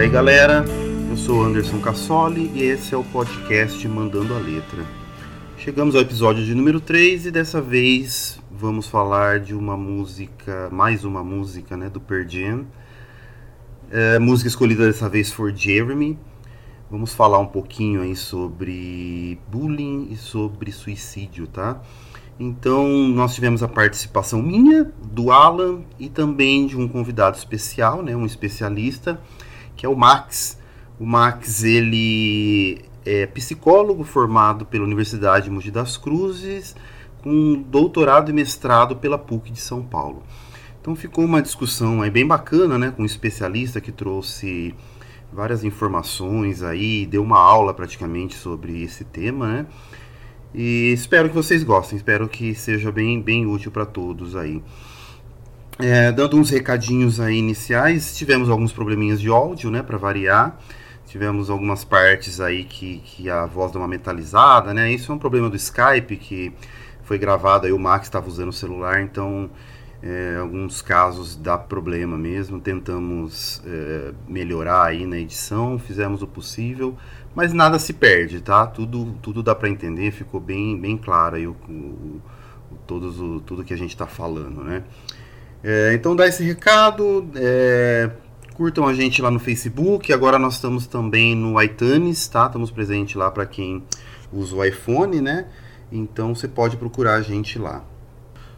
aí galera, eu sou Anderson Cassoli e esse é o podcast Mandando a Letra. Chegamos ao episódio de número 3 e dessa vez vamos falar de uma música, mais uma música né, do Pearl Jam. É, música escolhida dessa vez por Jeremy. Vamos falar um pouquinho aí sobre bullying e sobre suicídio, tá? Então, nós tivemos a participação minha, do Alan e também de um convidado especial, né, um especialista, que é o Max. O Max, ele é psicólogo formado pela Universidade de Mogi das Cruzes, com doutorado e mestrado pela PUC de São Paulo. Então ficou uma discussão aí bem bacana, né, com um especialista que trouxe várias informações aí, deu uma aula praticamente sobre esse tema, né? E espero que vocês gostem, espero que seja bem, bem útil para todos aí. É, dando uns recadinhos aí iniciais, tivemos alguns probleminhas de áudio, né, para variar. Tivemos algumas partes aí que, que a voz deu uma metalizada, né? Isso é um problema do Skype que foi gravado aí, o Max estava usando o celular, então é, alguns casos dá problema mesmo. Tentamos é, melhorar aí na edição, fizemos o possível, mas nada se perde, tá? Tudo, tudo dá para entender, ficou bem, bem claro aí o, o, o todos o, tudo que a gente está falando, né? É, então dá esse recado. É, Curtam a gente lá no Facebook. Agora nós estamos também no iTunes, tá? Estamos presentes lá para quem usa o iPhone, né? Então você pode procurar a gente lá.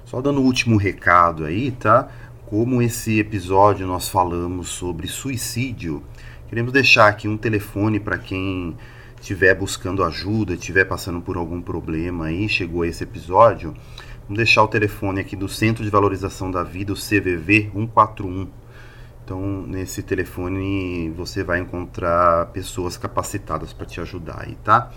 Só dando o último recado aí, tá? Como esse episódio nós falamos sobre suicídio, queremos deixar aqui um telefone para quem estiver buscando ajuda, estiver passando por algum problema aí, chegou a esse episódio. Vamos deixar o telefone aqui do Centro de Valorização da Vida, o CVV 141 então, nesse telefone você vai encontrar pessoas capacitadas para te ajudar aí, tá?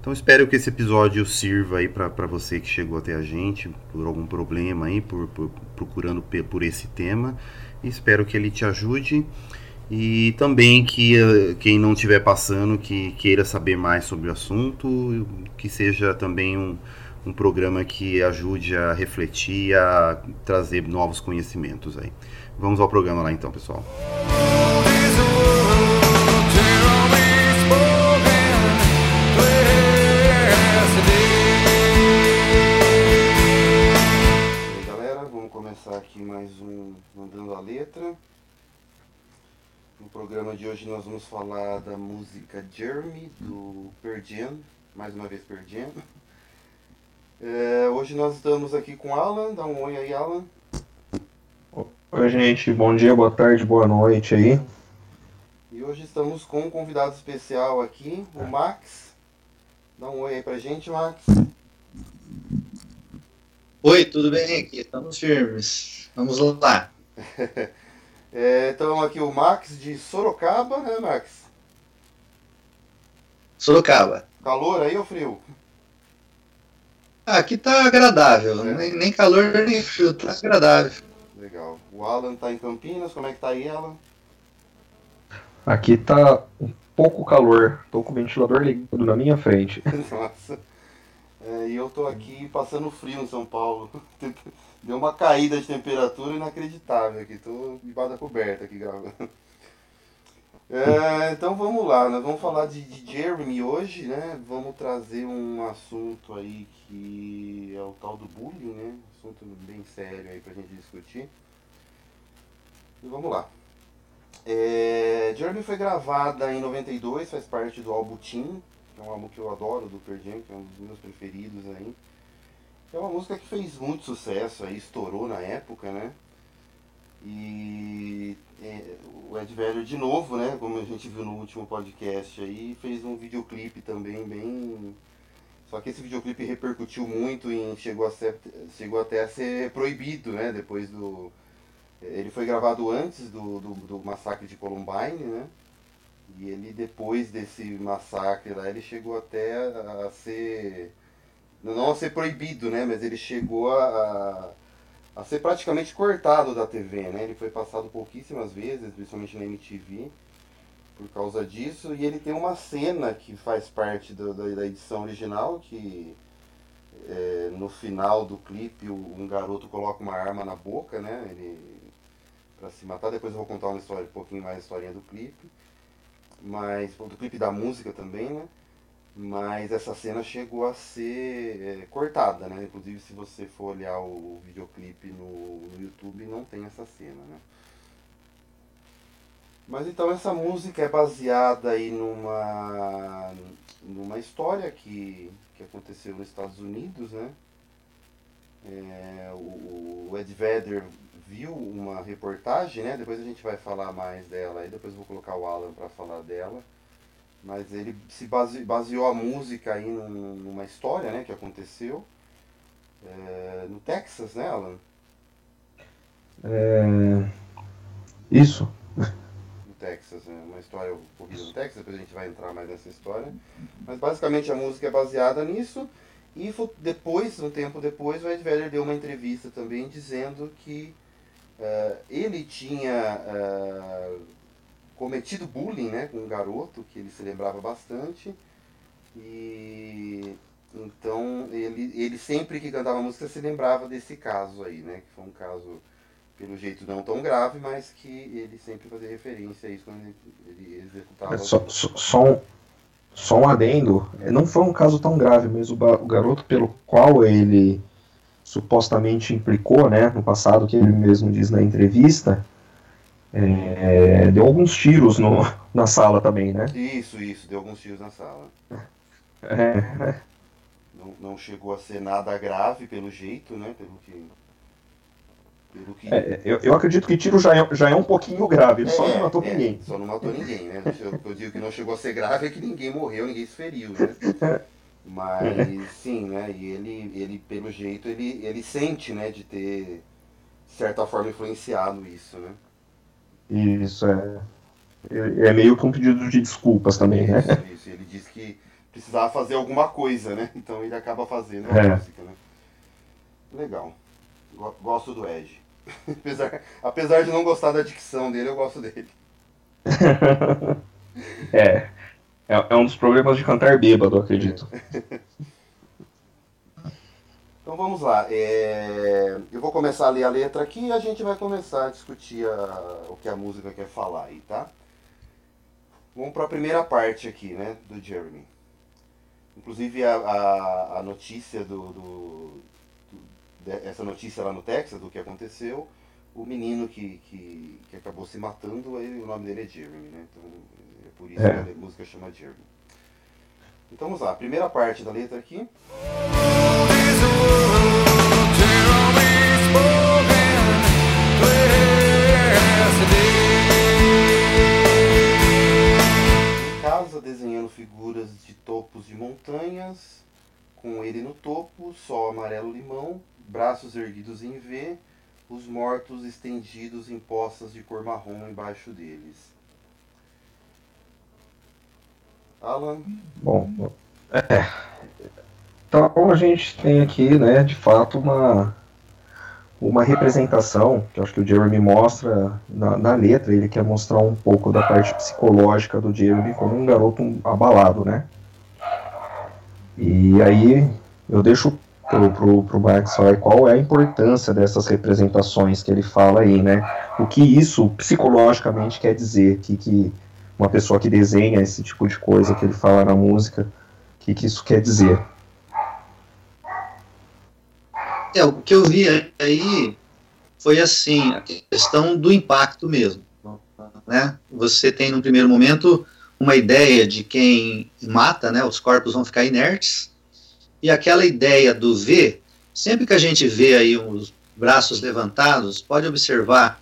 Então, espero que esse episódio sirva aí para você que chegou até a gente por algum problema aí, por, por procurando por esse tema. Espero que ele te ajude e também que eh, quem não estiver passando, que queira saber mais sobre o assunto, que seja também um, um programa que ajude a refletir, a trazer novos conhecimentos aí. Vamos ao programa lá então, pessoal. E aí, galera, vamos começar aqui mais um Mandando a Letra. No programa de hoje nós vamos falar da música Jeremy, do Pearl mais uma vez Pearl É, hoje nós estamos aqui com Alan, dá um oi aí Alan. Oi, gente. Bom dia, boa tarde, boa noite aí. E hoje estamos com um convidado especial aqui, o Max. Dá um oi aí pra gente, Max. Oi, tudo bem aqui? Estamos firmes. Vamos lá. é, então aqui o Max de Sorocaba, né, Max? Sorocaba. Calor aí ou frio? Ah, aqui tá agradável, é. nem, nem calor nem frio, tá agradável. Legal. O Alan tá em Campinas, como é que tá aí, Alan? Aqui tá um pouco calor. Tô com o ventilador ligado na minha frente. Nossa. É, e eu tô aqui passando frio em São Paulo. Deu uma caída de temperatura inacreditável aqui. Tô debaixo da coberta aqui gravando. É, então vamos lá, nós vamos falar de, de, Jeremy hoje, né? Vamos trazer um assunto aí que é o tal do bullying, né? Assunto bem sério aí pra gente discutir. E vamos lá. É, Jeremy foi gravada em 92, faz parte do álbum Team, que é um álbum que eu adoro do Pearl Jam, que é um dos meus preferidos aí. É uma música que fez muito sucesso aí, estourou na época, né? E o Ed Velho de novo, né? Como a gente viu no último podcast aí, fez um videoclipe também bem. Só que esse videoclipe repercutiu muito e chegou, a ser, chegou até a ser proibido, né? Depois do. Ele foi gravado antes do, do, do massacre de Columbine, né? E ele, depois desse massacre lá, ele chegou até a ser. Não a ser proibido, né? Mas ele chegou a a ser praticamente cortado da TV, né? Ele foi passado pouquíssimas vezes, principalmente na MTV, por causa disso. E ele tem uma cena que faz parte do, da, da, edição original, que é, no final do clipe um garoto coloca uma arma na boca, né? Ele para se matar. Depois eu vou contar uma história, um pouquinho mais a historinha do clipe. mas do clipe da música também, né? Mas essa cena chegou a ser é, cortada, né? Inclusive se você for olhar o, videoclipe no, no YouTube não tem essa cena, né? Mas então essa música é baseada aí numa, numa história que, que aconteceu nos Estados Unidos, né? É, o, o, Ed Vedder viu uma reportagem, né? Depois a gente vai falar mais dela aí, depois vou colocar o Alan para falar dela. Mas ele se base, baseou a música aí num, numa história, né, que aconteceu é, no Texas, né, Alan? É... Isso. No Texas, né? Uma história ocorrida no Texas, depois a gente vai entrar mais nessa história. Mas basicamente a música é baseada nisso. E depois, um tempo depois, o Ed Vedder deu uma entrevista também dizendo que uh, ele tinha uh, cometido bullying né, com um garoto que ele se lembrava bastante. E então ele, ele sempre que cantava música se lembrava desse caso aí, né? Que foi um caso, pelo jeito, não tão grave, mas que ele sempre fazia referência a isso quando ele, ele executava. É só, só, só, um, só um adendo, é, não foi um caso tão grave, mas o, o garoto pelo qual ele supostamente implicou, né, no passado, que ele mesmo diz na entrevista, é, deu alguns tiros no, na sala também, né? Isso, isso, deu alguns tiros na sala. É. Não, não chegou a ser nada grave pelo jeito, né? Pelo que. Pelo que... É, eu, eu acredito que tiro já é, já é um pouquinho grave, ele é, só não matou é, ninguém. Só não matou ninguém, né? Eu digo que não chegou a ser grave é que ninguém morreu, ninguém se feriu, né? Mas sim, né? E ele, ele pelo jeito, ele, ele sente, né, de ter, de certa forma, influenciado isso, né? Isso é. É meio que um pedido de desculpas também, né? Isso, isso. Ele disse que precisava fazer alguma coisa, né? Então ele acaba fazendo a é. música, né? Legal. Gosto do Edge. apesar, apesar de não gostar da dicção dele, eu gosto dele. é. é. É um dos problemas de cantar bêbado, acredito. Então vamos lá. É... Eu vou começar a ler a letra aqui e a gente vai começar a discutir a... o que a música quer falar aí, tá? Vamos para a primeira parte aqui, né, do Jeremy. Inclusive a, a, a notícia do, do, do, essa notícia lá no Texas do que aconteceu, o menino que, que, que acabou se matando, ele, o nome dele é Jeremy, né? Então é por isso é. que a música chama Jeremy. Então vamos lá, primeira parte da letra aqui. Desenhando figuras de topos de montanhas, com ele no topo, sol amarelo limão, braços erguidos em V, os mortos estendidos em poças de cor marrom embaixo deles. Alan? Bom, é. Então a gente tem aqui, né, de fato, uma uma representação, que acho que o Jeremy mostra na, na, letra, ele quer mostrar um pouco da parte psicológica do Jeremy como um garoto abalado, né? E aí eu deixo pro, pro, pro Marx falar qual é a importância dessas representações que ele fala aí, né? O que isso psicologicamente quer dizer, que, que uma pessoa que desenha esse tipo de coisa que ele fala na música, o que, que isso quer dizer. É, o que eu vi aí foi assim, a questão do impacto mesmo. Né? Você tem, no primeiro momento, uma ideia de quem mata, né? os corpos vão ficar inertes, e aquela ideia do V, sempre que a gente vê aí os braços levantados, pode observar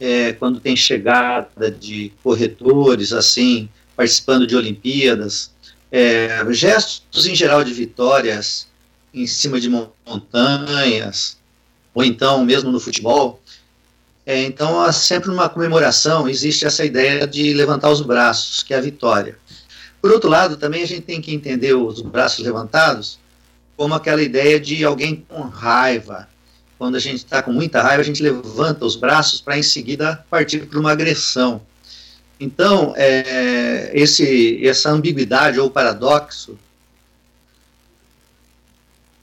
é, quando tem chegada de corretores, assim, participando de Olimpíadas, é, gestos em geral de vitórias em cima de montanhas, ou então mesmo no futebol. É, então, há sempre uma comemoração, existe essa ideia de levantar os braços, que é a vitória. Por outro lado, também a gente tem que entender os braços levantados como aquela ideia de alguém com raiva. Quando a gente está com muita raiva, a gente levanta os braços para em seguida partir para uma agressão. Então, é, esse, essa ambiguidade ou paradoxo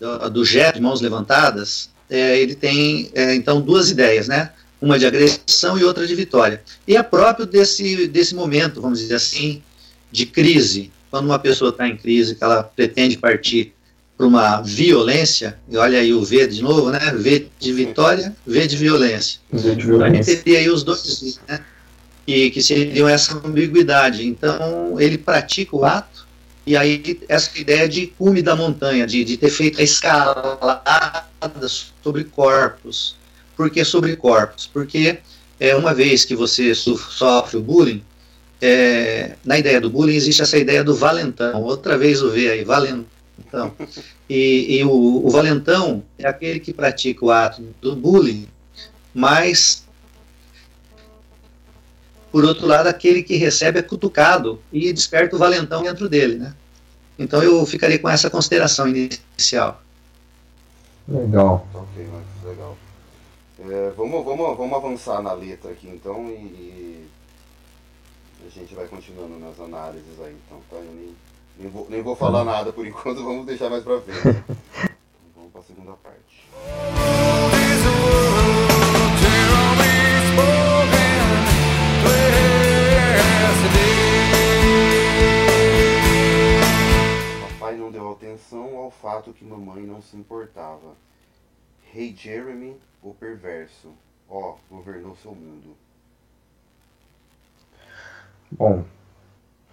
do, do de mãos levantadas, é, ele tem, é, então, duas ideias, né? Uma de agressão e outra de vitória. E é próprio desse, desse momento, vamos dizer assim, de crise, quando uma pessoa está em crise, que ela pretende partir para uma violência, e olha aí o V de novo, né? V de vitória, V de violência. V de violência. Então, teria aí os dois, né? E que seriam essa ambiguidade. Então, ele pratica o ato, e aí essa ideia de cume da montanha, de, de ter feito a escalada sobre corpos. Por que sobre corpos? Porque é, uma vez que você sofre o bullying, é, na ideia do bullying existe essa ideia do valentão. Outra vez o V aí, valentão. E, e o, o, valentão é aquele que pratica o ato do bullying, mas, por outro lado, aquele que recebe é cutucado e desperta o valentão dentro dele, né? Então eu ficaria com essa consideração inicial. Legal. Ok, legal. É, vamos, vamos, vamos avançar na letra aqui então e, a gente vai continuando nas análises aí. Então, tá? Eu nem, nem, vou, nem vou falar nada por enquanto, vamos deixar mais pra frente. vamos pra segunda parte. Atenção ao fato que mamãe não se importava. Rei hey Jeremy, o perverso, ó, governou seu mundo. Bom,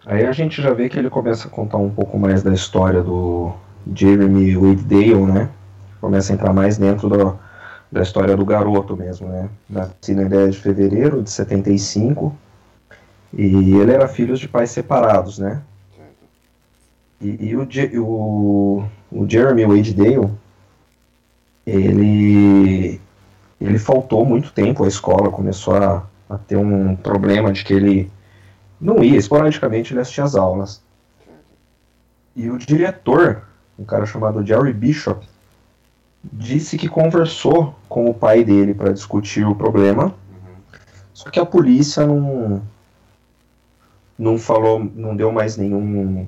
aí a gente já vê que ele começa a contar um pouco mais da história do Jeremy Wade Dale, né? Começa a entrar mais dentro do, da história do garoto mesmo, né? Nasci na 10 de fevereiro de 75 e ele era filho de pais separados, né? E, e o, o, o Jeremy Wade Dale, ele, ele faltou muito tempo à escola, começou a, a ter um problema de que ele não ia, esporadicamente ele assistia às aulas. E o diretor, um cara chamado Jerry Bishop, disse que conversou com o pai dele para discutir o problema, só que a polícia não não falou, não deu mais nenhum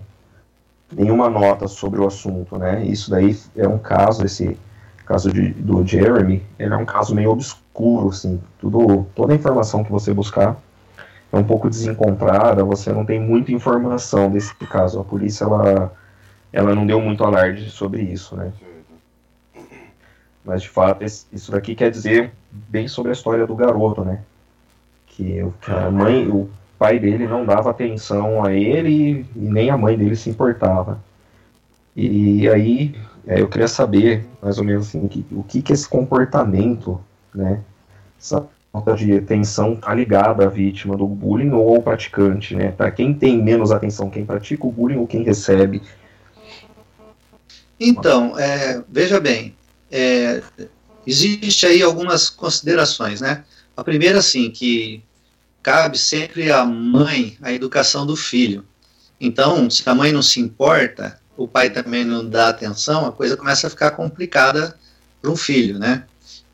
nenhuma nota sobre o assunto, né? Isso daí é um caso esse caso de, do Jeremy, ele é um caso meio obscuro, assim, tudo toda a informação que você buscar é um pouco desencontrada, você não tem muita informação desse caso. A polícia ela, ela não deu muito alarde sobre isso, né? Mas de fato isso daqui quer dizer bem sobre a história do garoto, né? Que a mãe, o pai dele não dava atenção a ele e nem a mãe dele se importava. E aí é, eu queria saber mais ou menos assim, que, o que que esse comportamento, né? Essa falta de atenção está ligada à vítima do bullying ou ao praticante, né? Para quem tem menos atenção, quem pratica o bullying ou quem recebe. Então, é, veja bem, é, existe aí algumas considerações, né? A primeira, assim, que cabe sempre à mãe a educação do filho. Então, se a mãe não se importa, o pai também não dá atenção, a coisa começa a ficar complicada para um filho, né?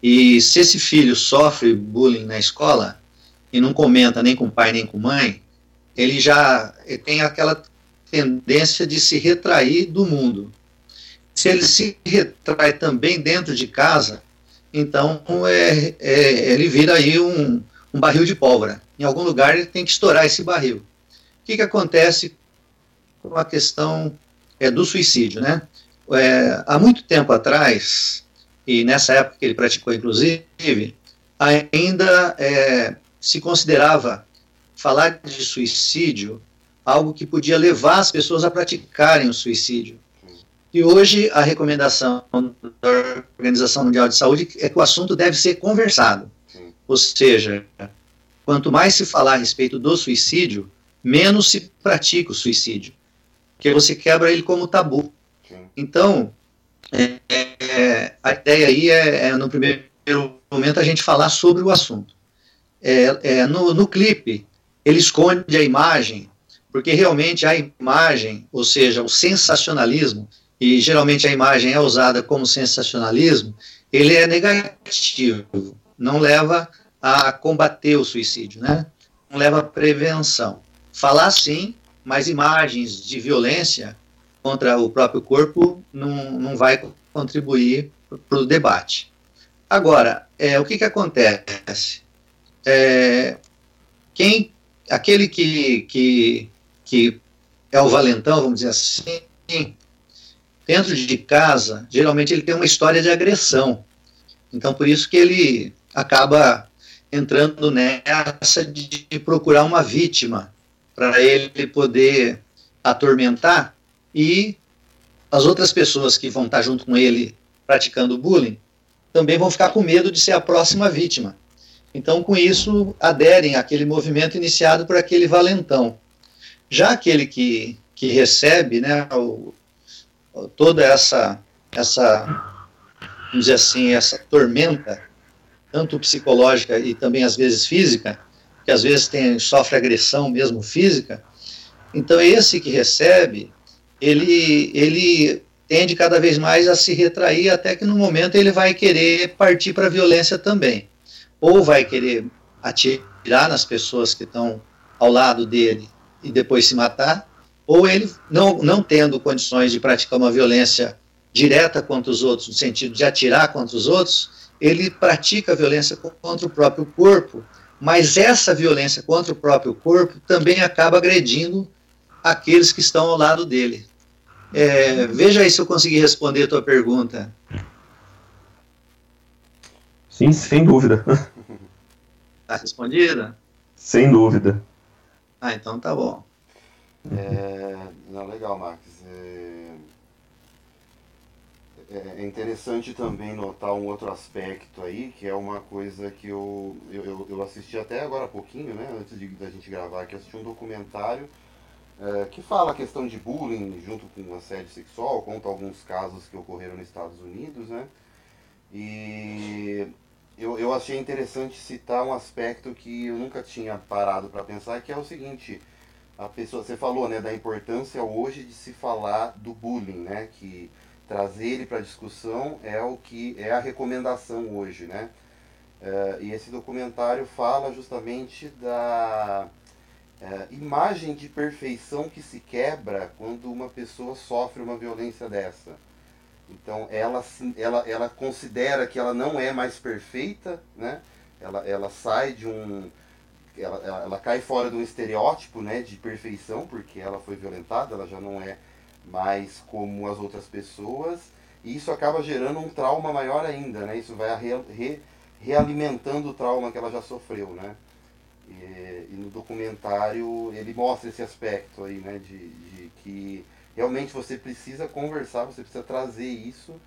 E se esse filho sofre bullying na escola e não comenta nem com o pai nem com a mãe, ele já tem aquela tendência de se retrair do mundo. Se ele se retrai também dentro de casa, então é, é, ele vira aí um, um barril de pólvora. Em algum lugar ele tem que estourar esse barril. O que, que acontece com a questão é, do suicídio? Né? É, há muito tempo atrás, e nessa época que ele praticou, inclusive, ainda é, se considerava falar de suicídio algo que podia levar as pessoas a praticarem o suicídio. E hoje a recomendação da Organização Mundial de Saúde é que o assunto deve ser conversado. Ou seja, quanto mais se falar a respeito do suicídio, menos se pratica o suicídio. Porque você quebra ele como tabu. Então, é, é, a ideia aí é, é, no primeiro momento, a gente falar sobre o assunto. É, é, no, no clipe, ele esconde a imagem, porque realmente a imagem, ou seja, o sensacionalismo, e geralmente a imagem é usada como sensacionalismo, ele é negativo, não leva a combater o suicídio, né? não leva a prevenção. Falar sim, mas imagens de violência contra o próprio corpo não, não vai contribuir para o debate. Agora, é, o que, que acontece? É, quem, aquele que, que, que é o valentão, vamos dizer assim, dentro de casa, geralmente ele tem uma história de agressão. Então, por isso que ele acaba entrando nessa de procurar uma vítima para ele poder atormentar e as outras pessoas que vão estar junto com ele praticando bullying também vão ficar com medo de ser a próxima vítima. Então, com isso, aderem àquele movimento iniciado por aquele valentão. Já aquele que, que recebe né, o, toda essa, essa, vamos dizer assim, essa tormenta, tanto psicológica e também às vezes física, que às vezes tem, sofre agressão mesmo física, então esse que recebe, ele, ele tende cada vez mais a se retrair até que no momento ele vai querer partir para a violência também. Ou vai querer atirar nas pessoas que estão ao lado dele e depois se matar, ou ele, não, não tendo condições de praticar uma violência direta contra os outros, no sentido de atirar contra os outros, ele pratica violência contra o próprio corpo, mas essa violência contra o próprio corpo também acaba agredindo aqueles que estão ao lado dele. É, veja aí se eu consegui responder a tua pergunta. Sim, sem dúvida. Está respondida? Sem dúvida. Ah, então tá bom. É, não, legal, Max. É, é, é, interessante também notar um outro aspecto aí, que é uma coisa que eu, eu, eu assisti até agora há pouquinho, né, antes de, da gente gravar, eu assisti um documentário é, que fala a questão de bullying junto com assédio sexual, conta alguns casos que ocorreram nos Estados Unidos, né, e eu, eu achei interessante citar um aspecto que eu nunca tinha parado para pensar, que é o seguinte, a pessoa, você falou, né, da importância hoje de se falar do bullying, né, que trazer ele para discussão é o que é a recomendação hoje, né? É, e esse documentário fala justamente da é, imagem de perfeição que se quebra quando uma pessoa sofre uma violência dessa. Então ela, ela, ela considera que ela não é mais perfeita, né? Ela, ela sai de um ela, ela, ela, cai fora de um estereótipo né, de perfeição, porque ela foi violentada, ela já não é mais como as outras pessoas, e isso acaba gerando um trauma maior ainda, né? Isso vai re, re, realimentando o trauma que ela já sofreu, né? E, e, no documentário ele mostra esse aspecto aí, né? De, de que realmente você precisa conversar, você precisa trazer isso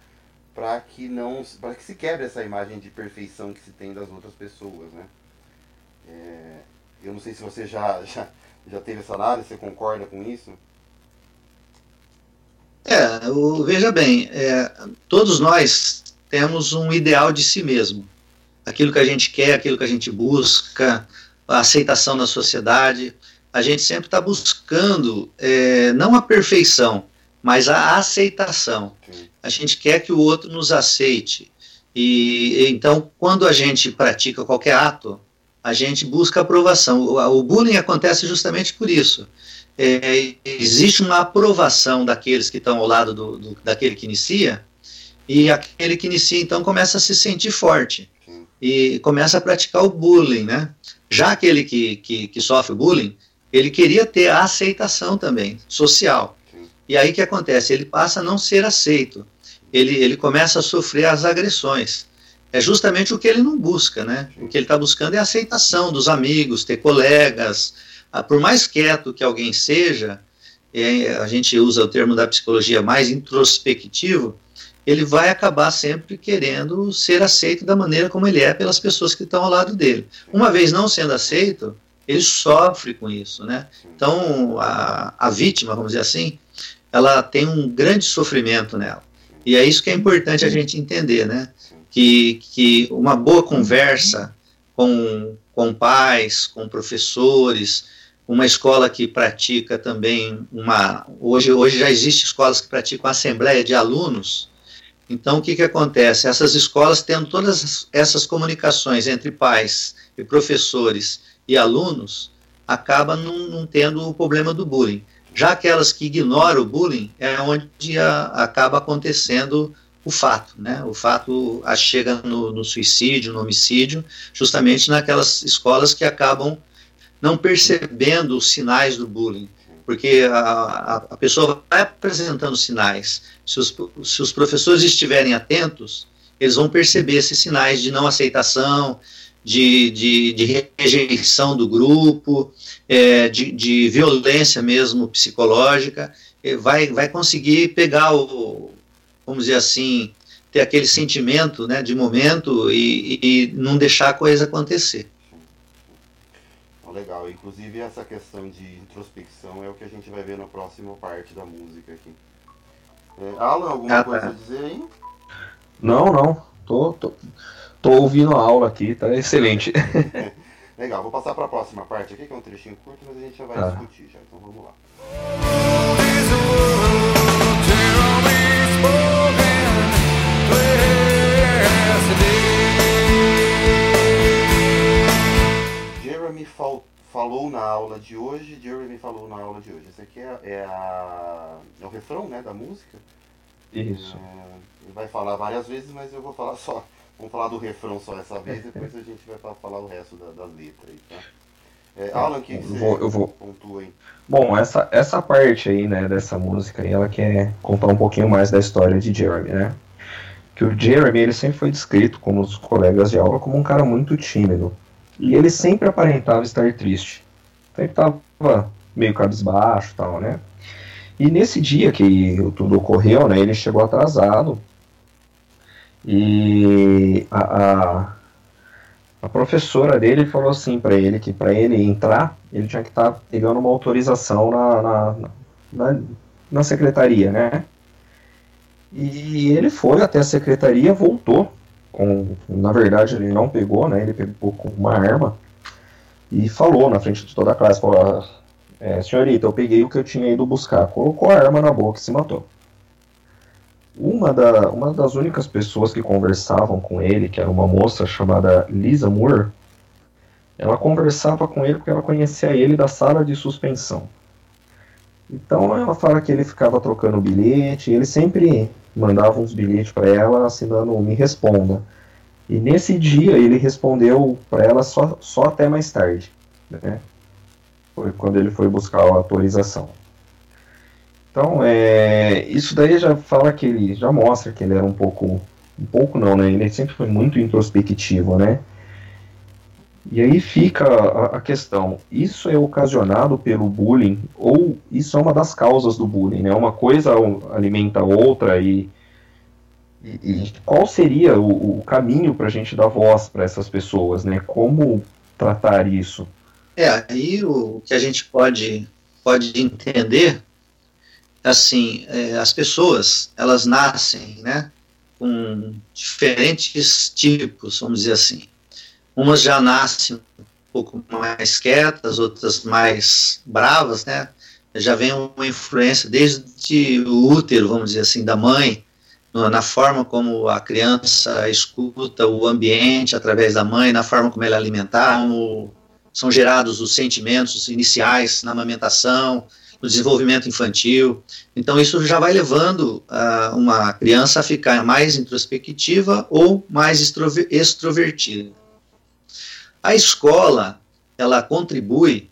para que não para que se quebre essa imagem de perfeição que se tem das outras pessoas, né? É, eu não sei se você já, já, já teve essa análise, você concorda com isso? É, o, veja bem, é, todos nós temos um ideal de si mesmo. Aquilo que a gente quer, aquilo que a gente busca, a aceitação na sociedade. A gente sempre está buscando é, não a perfeição, mas a aceitação. A gente quer que o outro nos aceite. E então, quando a gente pratica qualquer ato, a gente busca aprovação. O, o bullying acontece justamente por isso. É, existe uma aprovação daqueles que estão ao lado do, do, daquele que inicia, e aquele que inicia então começa a se sentir forte e começa a praticar o bullying, né? Já aquele que, que, que sofre bullying, ele queria ter a aceitação também, social. E aí que acontece? Ele passa a não ser aceito. Ele, ele começa a sofrer as agressões é justamente o que ele não busca, né? O que ele está buscando é a aceitação dos amigos, ter colegas. Ah, por mais quieto que alguém seja, é, a gente usa o termo da psicologia mais introspectivo, ele vai acabar sempre querendo ser aceito da maneira como ele é pelas pessoas que estão ao lado dele. Uma vez não sendo aceito, ele sofre com isso, né? Então, a, a vítima, vamos dizer assim, ela tem um grande sofrimento nela. E é isso que é importante a gente entender, né? que, que uma boa conversa com, com pais, com professores, uma escola que pratica também uma. Hoje, hoje já existem escolas que praticam assembleia de alunos. Então, o que, que acontece? Essas escolas tendo todas essas comunicações entre pais e professores e alunos, acaba não, não tendo o problema do bullying. Já aquelas que ignoram o bullying, é onde a, acaba acontecendo o fato, né? O fato chega no, no, suicídio, no homicídio, justamente naquelas escolas que acabam não percebendo os sinais do bullying. porque a, a pessoa vai apresentando sinais. Se os, se os professores estiverem atentos, eles vão perceber esses sinais de não aceitação, de, de, de rejeição do grupo, é, de, de violência mesmo psicológica, vai, vai conseguir pegar o, vamos dizer assim, ter aquele sentimento né, de momento e, e não deixar a coisa acontecer. Legal, inclusive essa questão de introspecção é o que a gente vai ver na próxima parte da música aqui. É, Alan, alguma ah, tá. coisa a dizer aí? Não, não. Tô, tô, tô ouvindo a aula aqui, tá excelente. Legal, vou passar para a próxima parte aqui, que é um trechinho curto, mas a gente já vai ah. discutir já. Então vamos lá. Fal falou na aula de hoje, Jeremy falou na aula de hoje. Esse aqui é, é, a, é o refrão né, da música. Isso. É, ele vai falar várias vezes, mas eu vou falar só. Vamos falar do refrão só essa vez, depois a gente vai falar o resto da, das letras aí, tá? É, Alan, o que, que você vou, eu vou... pontua aí? Bom, essa, essa parte aí, né, dessa música aí, ela quer contar um pouquinho mais da história de Jeremy, né? Que o Jeremy, ele sempre foi descrito, como os colegas de aula, como um cara muito tímido. E ele sempre aparentava estar triste. Sempre estava meio cabisbaixo tal, né? E nesse dia que tudo ocorreu, né, ele chegou atrasado. E a, a, a professora dele falou assim para ele que para ele entrar, ele tinha que estar tá pegando uma autorização na, na, na, na secretaria, né? E ele foi até a secretaria, voltou com, na verdade ele não pegou, né? Ele pegou com uma arma e falou na frente de toda a classe, falou, ah, é, senhorita, eu peguei o que eu tinha ido buscar, colocou a arma na boca e se matou. Uma, da, uma das únicas pessoas que conversavam com ele, que era uma moça chamada Lisa Moore, ela conversava com ele porque ela conhecia ele da sala de suspensão. Então ela fala que ele ficava trocando bilhete, ele sempre mandava uns bilhetes para ela assinando me responda. E nesse dia ele respondeu para ela só, só até mais tarde. Né? Foi quando ele foi buscar a autorização. Então, é, isso daí já fala que ele já mostra que ele era um pouco, um pouco não, né? Ele sempre foi muito introspectivo, né? E aí fica a, a, questão: isso é ocasionado pelo bullying ou isso é uma das causas do bullying? Né? Uma coisa alimenta a outra e, e, e qual seria o, o caminho para a gente dar voz para essas pessoas? Né? Como tratar isso? É, aí o que a gente pode, pode entender, assim, é, as pessoas, elas nascem, né, com diferentes tipos, vamos dizer assim. Umas já nascem um pouco mais quietas, outras mais bravas, né? Já vem uma influência desde o útero, vamos dizer assim, da mãe, na forma como a criança escuta o ambiente através da mãe, na forma como ela é alimentada, como são gerados os sentimentos iniciais na amamentação, no desenvolvimento infantil. Então, isso já vai levando uh, uma criança a ficar mais introspectiva ou mais extrovertida. A escola, ela contribui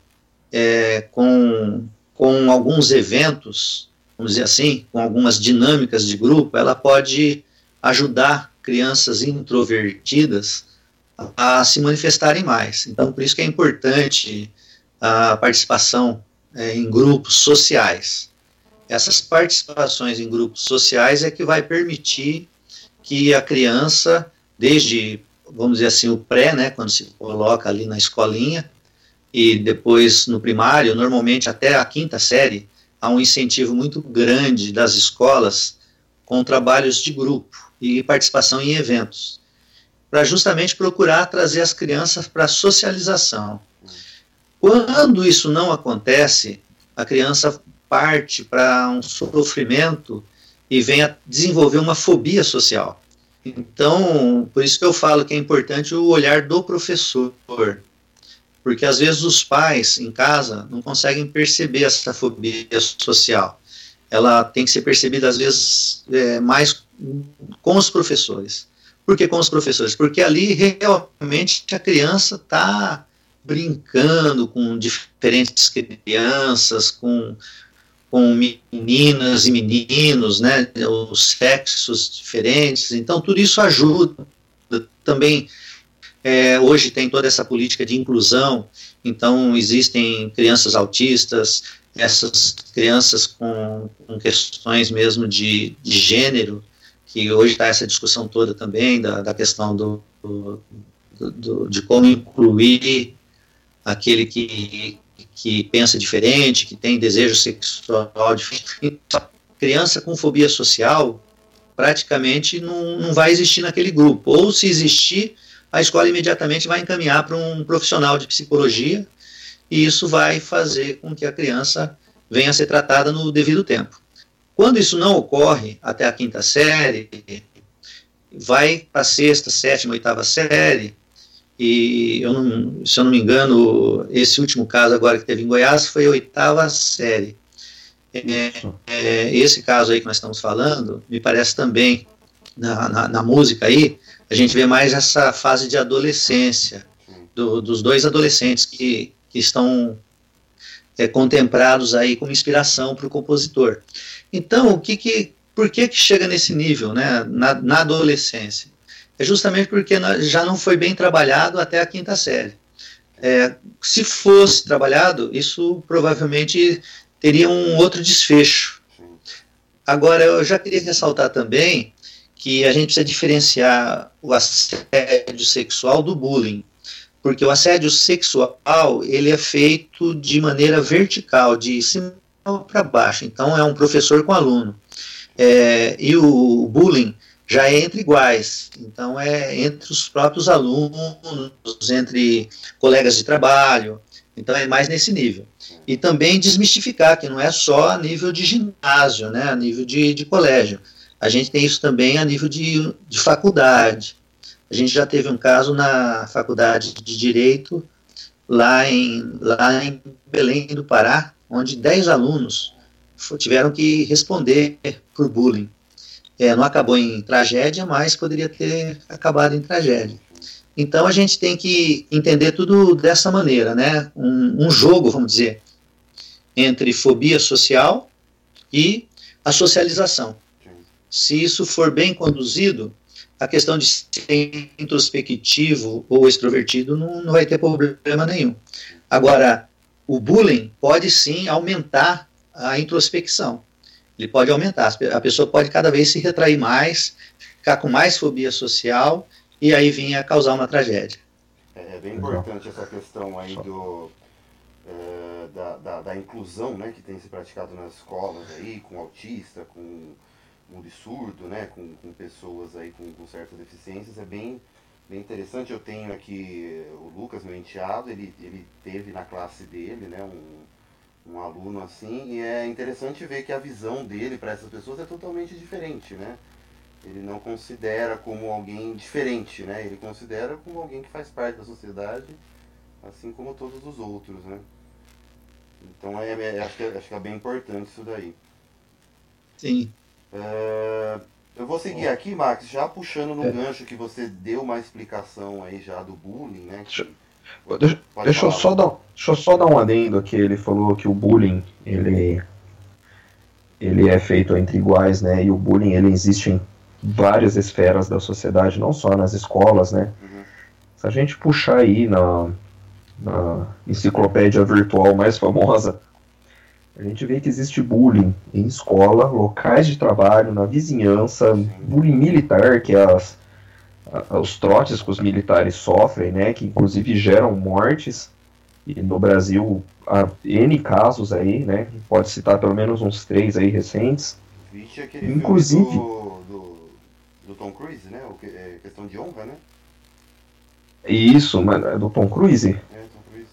é, com, com alguns eventos, vamos dizer assim, com algumas dinâmicas de grupo, ela pode ajudar crianças introvertidas a se manifestarem mais. Então, por isso que é importante a participação é, em grupos sociais. Essas participações em grupos sociais é que vai permitir que a criança, desde vamos dizer assim, o pré, né, quando se coloca ali na escolinha, e depois no primário, normalmente até a quinta série, há um incentivo muito grande das escolas com trabalhos de grupo e participação em eventos, para justamente procurar trazer as crianças para a socialização. Quando isso não acontece, a criança parte para um sofrimento e vem a desenvolver uma fobia social. Então, por isso que eu falo que é importante o olhar do professor, porque às vezes os pais em casa não conseguem perceber essa fobia social. Ela tem que ser percebida às vezes é, mais com os professores. Por que com os professores? Porque ali realmente a criança está brincando com diferentes crianças, com, com meninas e meninos, né, os sexos diferentes. Então, tudo isso ajuda. Também, é, hoje tem toda essa política de inclusão, então existem crianças autistas, essas crianças com, com questões mesmo de, de gênero, que hoje está essa discussão toda também da, da questão do, do, do, de como incluir aquele que, que pensa diferente, que tem desejo sexual diferente. Então, criança com fobia social praticamente não, não vai existir naquele grupo. Ou se existir, a escola imediatamente vai encaminhar para um profissional de psicologia e isso vai fazer com que a criança venha a ser tratada no devido tempo. Quando isso não ocorre até a quinta série, vai para a sexta, sétima, oitava série, e eu não, se eu não me engano, esse último caso agora que teve em Goiás foi a oitava série. É, é, esse caso aí que nós estamos falando, me parece também, na, na, na música aí, a gente vê mais essa fase de adolescência, do, dos dois adolescentes que, que estão é, contemplados aí como inspiração para o compositor. Então, o que que, por que que chega nesse nível, né, na, na adolescência? É justamente porque já não foi bem trabalhado até a quinta série. É, se fosse trabalhado, isso provavelmente teria um outro desfecho. Agora, eu já queria ressaltar também que a gente precisa diferenciar o assédio sexual do bullying porque o assédio sexual ele é feito de maneira vertical, de cima para baixo. Então é um professor com aluno. É, e o bullying já é entre iguais. Então é entre os próprios alunos, entre colegas de trabalho. Então é mais nesse nível. E também desmistificar que não é só a nível de ginásio, né, a nível de, de colégio. A gente tem isso também a nível de, de faculdade. A gente já teve um caso na faculdade de Direito, lá em, lá em Belém do Pará, onde 10 alunos tiveram que responder por bullying. É, não acabou em tragédia, mas poderia ter acabado em tragédia. Então a gente tem que entender tudo dessa maneira, né? Um, um jogo, vamos dizer, entre fobia social e a socialização. Se isso for bem conduzido, a questão de ser introspectivo ou extrovertido não, não vai ter problema nenhum. Agora, o bullying pode sim aumentar a introspecção. Ele pode aumentar. A pessoa pode cada vez se retrair mais, ficar com mais fobia social e aí vir a causar uma tragédia. É, é bem importante essa questão aí do, é, da, da, da, inclusão né, que tem se praticado nas escolas aí, com autista, com surdo, né, com, com pessoas aí com, com certas deficiências, é bem, bem interessante. Eu tenho aqui o Lucas, meu enteado, ele, ele teve na classe dele, né, um, um aluno assim, e é interessante ver que a visão dele para essas pessoas é totalmente diferente, né? Ele não considera como alguém diferente, né? Ele considera como alguém que faz parte da sociedade, assim como todos os outros, né? Então é, é acho, que, é, acho que é bem importante isso daí. Sim. É, eu vou seguir aqui, Max, já puxando no é. gancho que você deu uma explicação aí já do bullying, né? Que... Deixa, deixa eu só dar, deixa eu só dar um adendo aqui. Ele falou que o bullying ele, ele é feito entre iguais, né? E o bullying ele existe em várias esferas da sociedade, não só nas escolas, né? Uhum. Se a gente puxar aí na, na enciclopédia virtual mais famosa, a gente vê que existe bullying em escola, locais de trabalho, na vizinhança, bullying militar, que é as, os trotes que os militares sofrem, né, que inclusive geram mortes. E no Brasil há N casos aí, né? Pode citar pelo menos uns três aí recentes. Vixe, aquele inclusive do, do, do, Tom Cruise, né? O que, é questão de honra, né? Isso, mas é do Tom Cruise? É, Tom Cruise.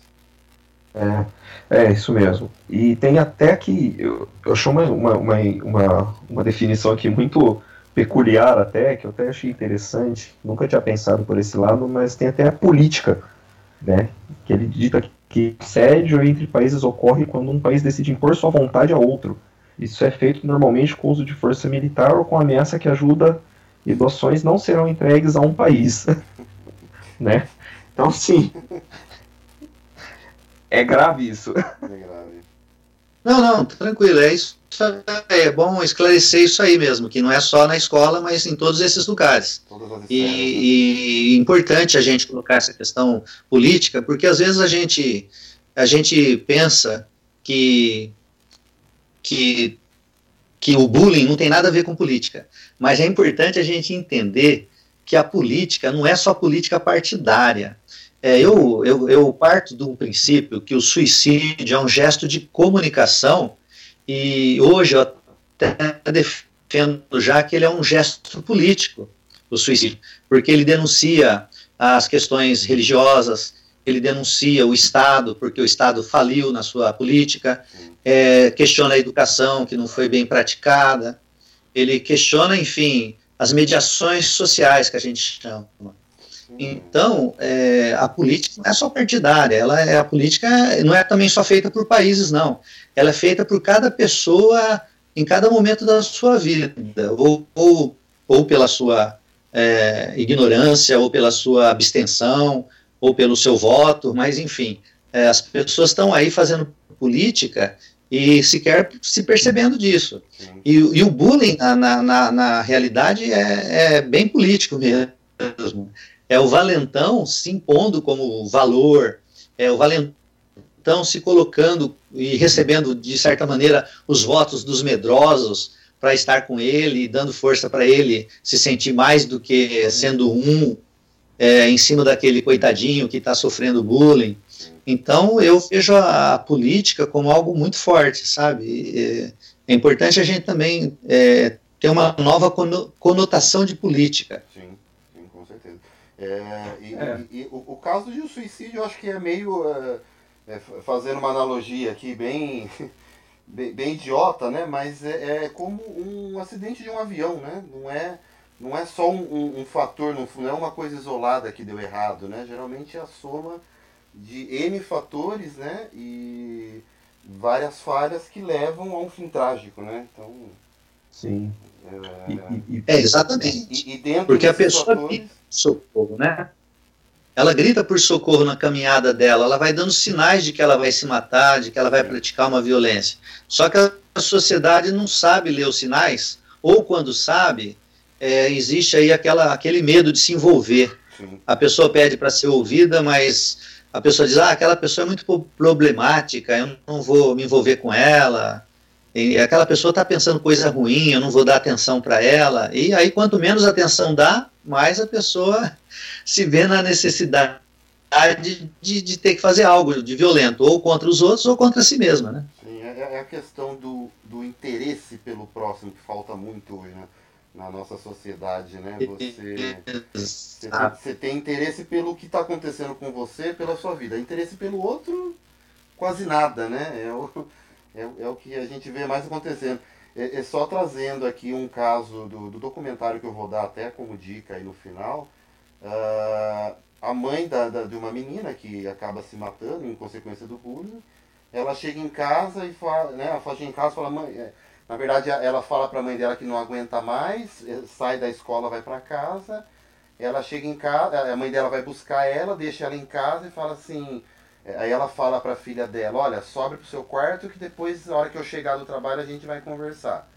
É. É, isso mesmo. E tem até que. Eu, eu achei uma, uma, uma, uma, definição aqui muito peculiar, até, que eu até achei interessante. Nunca tinha pensado por esse lado, mas tem até a política, né? Que ele dita que assédio entre países ocorre quando um país decide impor sua vontade a outro. Isso é feito normalmente com uso de força militar ou com ameaça que ajuda e doações não serão entregues a um país. né? Então, sim, é grave isso. É grave. Não, não, tranquilo, é isso. É bom esclarecer isso aí mesmo, que não é só na escola, mas em todos esses lugares. E, e importante a gente colocar essa questão política, porque às vezes a gente, a gente pensa que, que, que o bullying não tem nada a ver com política. Mas é importante a gente entender que a política não é só política partidária. É, eu, eu, eu parto do princípio que o suicídio é um gesto de comunicação e hoje eu até defendo já que ele é um gesto político, o suicídio, porque ele denuncia as questões religiosas, ele denuncia o Estado, porque o Estado faliu na sua política, é, questiona a educação que não foi bem praticada, ele questiona, enfim, as mediações sociais que a gente chama. Então, é, a política não é só partidária, ela é a política não é também só feita por países, não. Ela é feita por cada pessoa em cada momento da sua vida, ou, ou, ou pela sua é, ignorância, ou pela sua abstenção, ou pelo seu voto, mas enfim, é, as pessoas estão aí fazendo política e sequer se percebendo disso. E, e, o bullying, na, na, na realidade, é, é, bem político mesmo. É o valentão se impondo como valor, é o valentão se colocando e recebendo, de certa maneira, os votos dos medrosos para estar com ele, dando força para ele se sentir mais do que sendo um é, em cima daquele coitadinho que está sofrendo bullying. Então, eu vejo a, a, política como algo muito forte, sabe? É, é importante a gente também é, ter uma nova conotação de política. Sim. É, e, é. e, e o, o, caso de um suicídio, eu acho que é meio. É, é, fazendo uma analogia aqui bem, bem, bem, idiota, né? Mas é, é, como um acidente de um avião, né? Não é, não é só um, um, um fator, não, não é uma coisa isolada que deu errado, né? Geralmente é a soma de N fatores, né? E várias falhas que levam a um fim trágico, né? Então. Sim. É, e, e, é exatamente. E, Porque a pessoa fatores... socorro, né? Ela grita por socorro na caminhada dela, ela vai dando sinais de que ela vai se matar, de que ela vai praticar uma violência. Só que a sociedade não sabe ler os sinais, ou quando sabe, é, existe aí aquela, aquele medo de se envolver. Sim. A pessoa pede para ser ouvida, mas a pessoa diz, ah, aquela pessoa é muito problemática, eu não vou me envolver com ela, e aquela pessoa está pensando coisa ruim, eu não vou dar atenção para ela, e aí quanto menos atenção dá, mais a pessoa se vê na necessidade de, de, de ter que fazer algo de violento, ou contra os outros ou contra si mesma, né? Sim, é, é a questão do, do interesse pelo próximo que falta muito hoje, né? na nossa sociedade, né? Você, você, tem, você tem interesse pelo que está acontecendo com você, pela sua vida. Interesse pelo outro, quase nada, né? É o, é, é o que a gente vê mais acontecendo. É, é só trazendo aqui um caso do, do, documentário que eu vou dar até como dica aí no final. Uh, a mãe da, da, de uma menina que acaba se matando em consequência do bullying, ela chega em casa e fala, né? Ela em casa fala, mãe... É, na verdade, ela fala para a mãe dela que não aguenta mais, eh, sai da escola, vai para casa. Ela chega em casa, a mãe dela vai buscar ela, deixa ela em casa e fala assim. Eh, aí ela fala para a filha dela: Olha, sobe pro seu quarto que depois, na hora que eu chegar do trabalho, a gente vai conversar.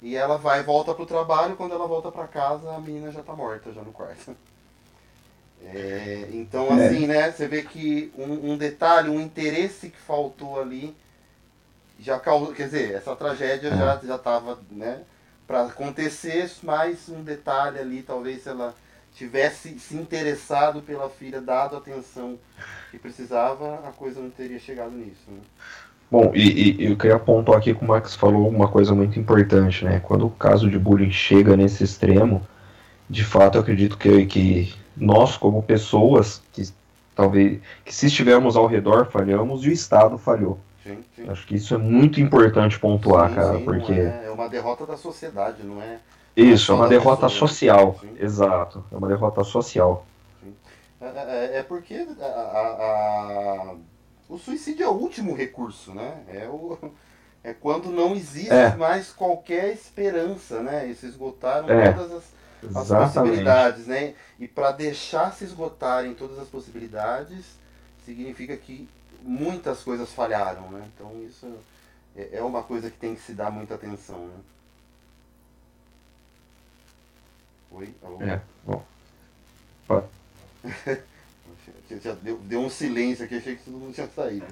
E ela vai volta pro trabalho. Quando ela volta para casa, a menina já tá morta, já no quarto. É, então, é. assim, né? Você vê que um, um detalhe, um interesse que faltou ali já causou, quer dizer, essa tragédia é. já já estava, né, para acontecer, mais um detalhe ali, talvez ela tivesse se interessado pela filha, dado a atenção que precisava, a coisa não teria chegado nisso. Né? Bom, e, e, eu queria apontar aqui que o Max falou uma coisa muito importante, né? Quando o caso de bullying chega nesse extremo, de fato eu acredito que, que nós, como pessoas, que talvez que se estivermos ao redor falhamos e o Estado falhou. Sim, sim. Acho que isso é muito importante pontuar, sim, cara, porque... É, é, uma derrota da sociedade, não é... Isso, é uma derrota social, exato, é uma derrota social. É, é, é, porque a, a, a, o suicídio é o último recurso, né? É, o, é quando não existe é. mais qualquer esperança, né? E se esgotaram é. todas as, as possibilidades, né? E para deixar se esgotarem todas as possibilidades, significa que muitas coisas falharam, né? Então isso é, é uma coisa que tem que se dar muita atenção, né? Oi? Alô? É, bom. Já deu, deu um silêncio aqui, achei que todo mundo tinha saído.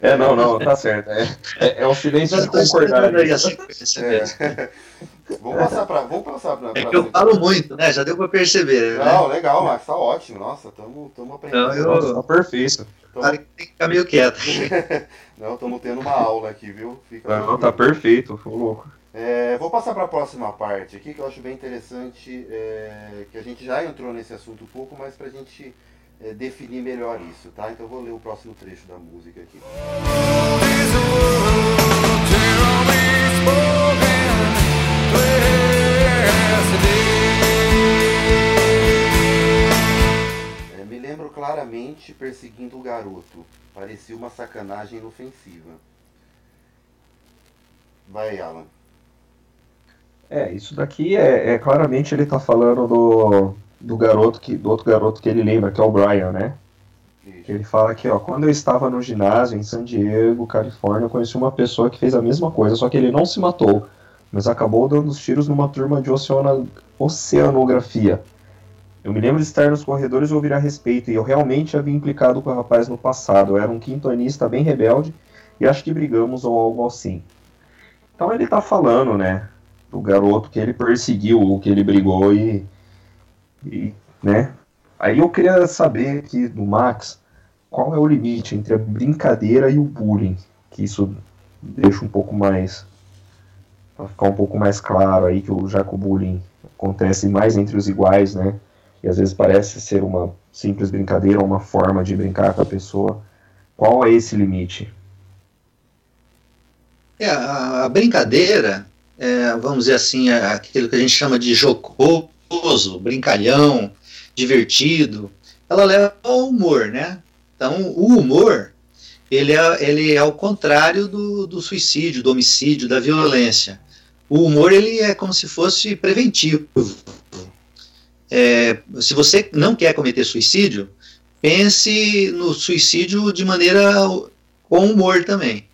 É, não, não, tá certo. É, é, é um silêncio de concordar. Aí, assim, é. vamos passar para vamos passar pra, pra é que eu falo muito, né? Já deu para perceber. Né? Não, legal, mas tá ótimo. Nossa, estamos aprendendo. Não, eu... Nossa, tá perfeito. Tamo... Tem que ficar meio quieto. não, estamos tendo uma aula aqui, viu? Fica não, tá perfeito, foi louco. É, vou passar para a próxima parte aqui, que eu acho bem interessante, é, que a gente já entrou nesse assunto um pouco, mas para a gente é, definir melhor isso, tá? Então eu vou ler o próximo trecho da música aqui. É, me lembro claramente perseguindo o garoto. Parecia uma sacanagem inofensiva. Vai, Alan. É, isso daqui é, é claramente ele tá falando do, do garoto que do outro garoto que ele lembra, que é o Brian, né? Ele fala que, ó, quando eu estava no ginásio em San Diego, Califórnia, eu conheci uma pessoa que fez a mesma coisa, só que ele não se matou, mas acabou dando os tiros numa turma de oceana, oceanografia. Eu me lembro de estar nos corredores e ouvir a respeito, e eu realmente havia implicado com o rapaz no passado. Eu era um quintonista bem rebelde, e acho que brigamos ou algo assim. Então ele tá falando, né, do garoto que ele perseguiu, que ele brigou e e, né? Aí eu queria saber aqui do Max qual é o limite entre a brincadeira e o bullying, que isso deixa um pouco mais para ficar um pouco mais claro aí que o, já que o bullying acontece mais entre os iguais, né? E às vezes parece ser uma simples brincadeira, uma forma de brincar com a pessoa. Qual é esse limite? É, a brincadeira, é, vamos dizer assim, é aquilo que a gente chama de jocoso, brincalhão, divertido, ela leva ao humor, né? Então, o humor, ele é, ele é ao contrário do, do suicídio, do homicídio, da violência. O humor, ele é como se fosse preventivo. É, se você não quer cometer suicídio, pense no suicídio de maneira com humor também.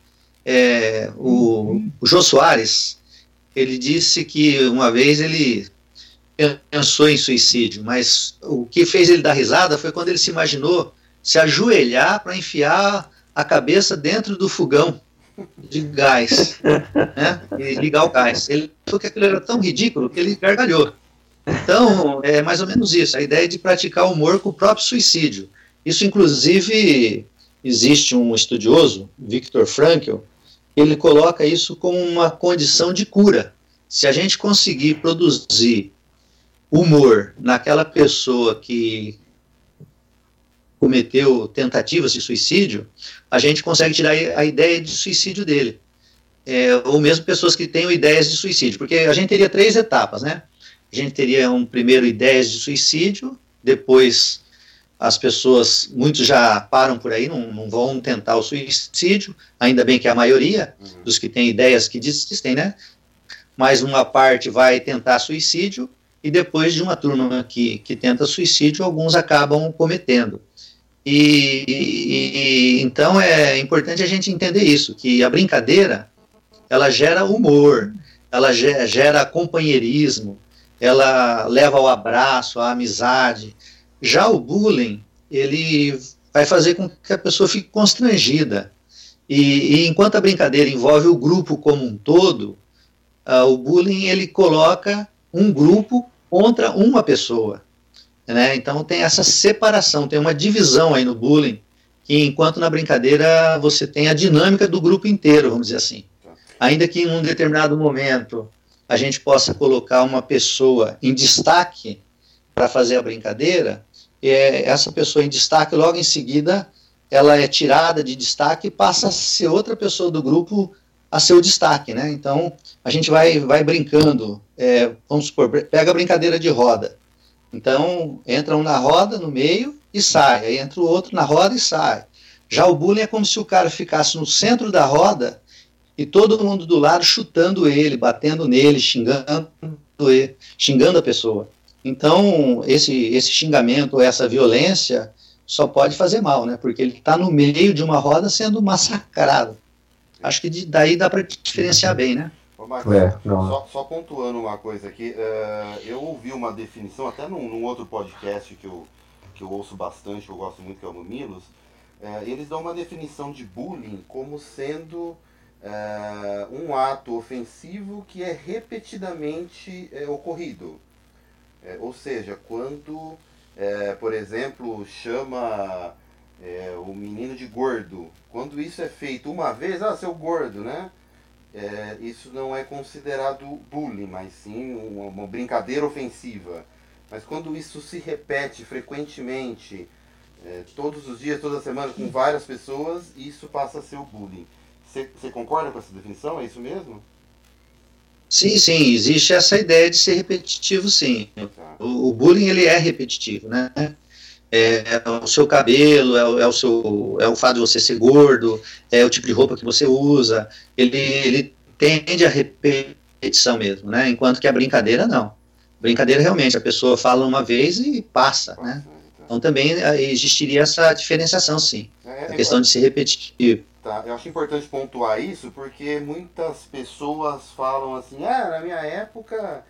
É, o, o Jô Soares, ele disse que uma vez ele pensou em suicídio, mas o que fez ele dar risada foi quando ele se imaginou se ajoelhar para enfiar a cabeça dentro do fogão de gás né, e ligar o gás. Ele achou que aquilo era tão ridículo que ele gargalhou. Então, é mais ou menos isso, a ideia de praticar humor com o próprio suicídio. Isso, inclusive, existe um estudioso, Viktor Frankl, ele coloca isso como uma condição de cura. Se a gente conseguir produzir humor naquela pessoa que cometeu tentativas de suicídio, a gente consegue tirar a ideia de suicídio dele. É, ou mesmo pessoas que tenham ideias de suicídio, porque a gente teria três etapas, né? A gente teria um primeiro ideias de suicídio, depois as pessoas, muitos já param por aí, não, não vão tentar o suicídio, ainda bem que é a maioria uhum. dos que têm ideias que desistem, né? Mas uma parte vai tentar suicídio e depois de uma turma que, que tenta suicídio, alguns acabam cometendo. E, e, então é importante a gente entender isso, que a brincadeira ela gera humor, ela gera companheirismo, ela leva ao abraço, à amizade. Já o bullying, ele vai fazer com que a pessoa fique constrangida. E, e enquanto a brincadeira envolve o grupo como um todo, uh, o bullying ele coloca um grupo contra uma pessoa. Né? Então tem essa separação, tem uma divisão aí no bullying, que enquanto na brincadeira você tem a dinâmica do grupo inteiro, vamos dizer assim. Ainda que em um determinado momento a gente possa colocar uma pessoa em destaque para fazer a brincadeira, é, essa pessoa em destaque, logo em seguida, ela é tirada de destaque e passa a ser outra pessoa do grupo a seu destaque, né? Então, a gente vai, vai brincando, é, vamos supor, pega a brincadeira de roda. Então, entra um na roda, no meio, e sai. Aí entra o outro na roda e sai. Já o bullying é como se o cara ficasse no centro da roda e todo mundo do lado chutando ele, batendo nele, xingando ele, xingando a pessoa. Então, esse, esse xingamento, essa violência, só pode fazer mal, né? Porque ele está no meio de uma roda sendo massacrado. Acho que de, daí dá para diferenciar bem, né? Ô, Marcos, é, só, só, pontuando uma coisa aqui, uh, eu ouvi uma definição, até num, num, outro podcast que eu, que eu ouço bastante, que eu gosto muito, que é o Mamilos, uh, eles dão uma definição de bullying como sendo uh, um ato ofensivo que é repetidamente ocorrido. Ou seja, quando, por exemplo, chama o menino de gordo, quando isso é feito uma vez, ah, seu gordo, né? é, isso não é considerado bullying, mas sim uma, uma, brincadeira ofensiva. Mas quando isso se repete frequentemente, é, todos os dias, toda semana, com várias pessoas, isso passa a ser o bullying. Você concorda com essa definição? É isso mesmo? Sim, sim, existe essa ideia de ser repetitivo, sim. O, o, bullying ele é repetitivo, né? É, é o seu cabelo, é o, é o, seu, é o fato de você ser gordo, é o tipo de roupa que você usa, ele, ele tende a repetição mesmo, né? Enquanto que a brincadeira não. Brincadeira realmente, a pessoa fala uma vez e passa, né? Então também é, existiria essa diferenciação, sim. É, a questão de ser repetitivo. Tá, eu acho importante pontuar isso porque muitas pessoas falam assim, ah, na minha época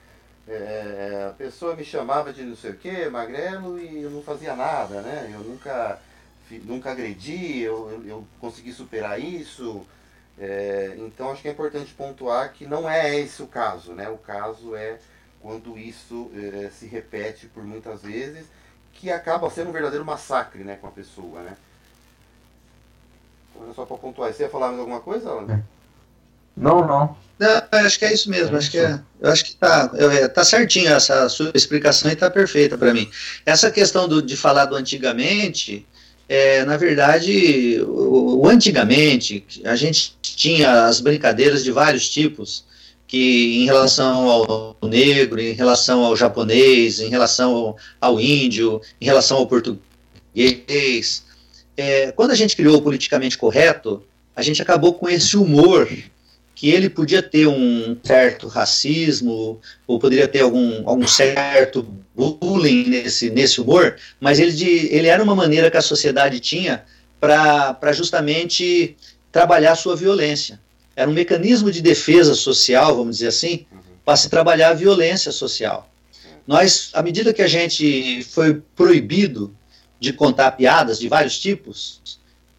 é, a pessoa me chamava de não sei o que, magrelo, e eu não fazia nada, né? Eu nunca, nunca agredi, eu, eu, eu consegui superar isso. É, então acho que é importante pontuar que não é esse o caso, né? O caso é quando isso é, se repete por muitas vezes, que acaba sendo um verdadeiro massacre né, com a pessoa, né? Então, só para pontuar, você ia falar mais alguma coisa, Alan? É. Não, não. Não, acho que é isso mesmo. É acho que é, eu acho que tá, é, tá certinho essa sua explicação e tá perfeita para mim. Essa questão do, de falar do antigamente, é, na verdade, o, o, antigamente a gente tinha as brincadeiras de vários tipos que em relação ao negro, em relação ao japonês, em relação ao, índio, em relação ao português. É, quando a gente criou o politicamente correto, a gente acabou com esse humor que ele podia ter um certo racismo, ou poderia ter algum, algum certo bullying nesse, nesse humor, mas ele, de, ele era uma maneira que a sociedade tinha para justamente trabalhar a sua violência. Era um mecanismo de defesa social, vamos dizer assim, para se trabalhar a violência social. Nós, à medida que a gente foi proibido de contar piadas de vários tipos,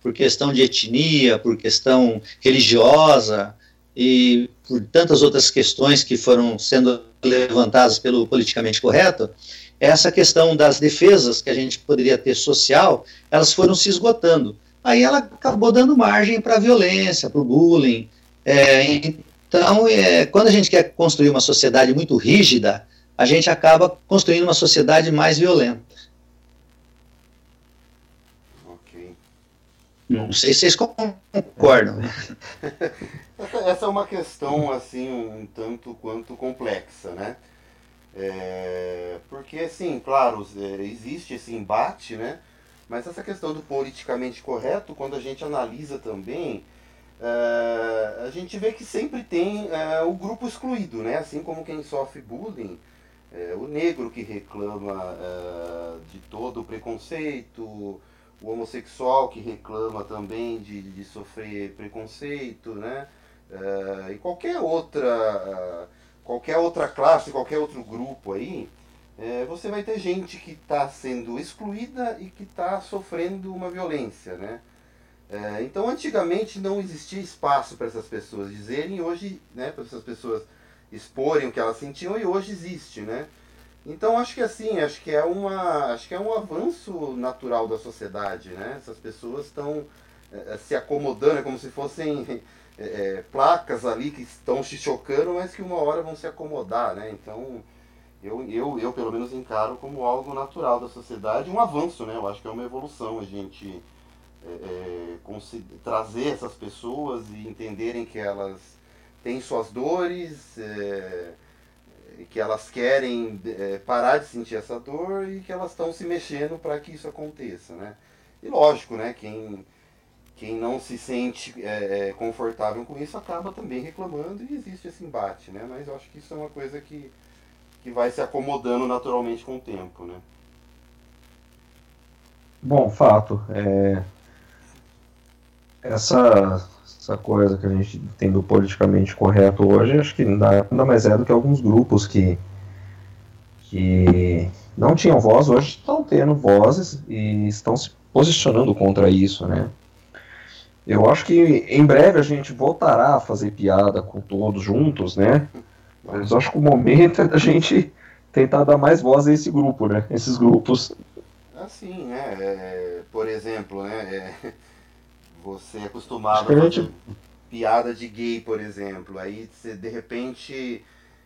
por questão de etnia, por questão religiosa, e por tantas outras questões que foram sendo levantadas pelo politicamente correto, essa questão das defesas que a gente poderia ter social, elas foram se esgotando. Aí ela acabou dando margem para a violência, para o bullying. É, então, é, quando a gente quer construir uma sociedade muito rígida, a gente acaba construindo uma sociedade mais violenta. Não sei se vocês concordam. Essa, essa, é uma questão assim um tanto quanto complexa, né? É, porque, assim, claro, é, existe esse embate, né? Mas essa questão do politicamente correto, quando a gente analisa também, é, a gente vê que sempre tem é, o grupo excluído, né? Assim como quem sofre bullying, é, o negro que reclama de todo o preconceito, o homossexual que reclama também de, de sofrer preconceito, né? E qualquer outra, qualquer outra classe, qualquer outro grupo aí, você vai ter gente que está sendo excluída e que está sofrendo uma violência, né? Então, antigamente não existia espaço para essas pessoas dizerem, hoje, né, para essas pessoas exporem o que elas sentiam, e hoje existe, né? Então acho que assim, acho que é uma, acho que é um avanço natural da sociedade, né? Essas pessoas estão é, se acomodando, é como se fossem é, placas ali que estão se chocando, mas que uma hora vão se acomodar, né? Então eu, eu, eu pelo menos encaro como algo natural da sociedade, um avanço, né? Eu acho que é uma evolução a gente é, trazer essas pessoas e entenderem que elas têm suas dores que elas querem é, parar de sentir essa dor e que elas estão se mexendo para que isso aconteça, né? E lógico, né? Quem, quem não se sente é, é, confortável com isso acaba também reclamando e existe esse embate, né? Mas eu acho que isso é uma coisa que, que vai se acomodando naturalmente com o tempo, né? Bom, fato. É... Essa, essa coisa que a gente tem do politicamente correto hoje, acho que nada, mais é do que alguns grupos que, que não tinham voz, hoje estão tendo vozes e estão se posicionando contra isso, né? Eu acho que em breve a gente voltará a fazer piada com todos juntos, né? Mas acho que o momento é da gente tentar dar mais voz a esse grupo, né? Esses grupos. Assim, né? É, por exemplo, né? É, você é acostumado a fazer piada de gay, por exemplo. Aí você, de repente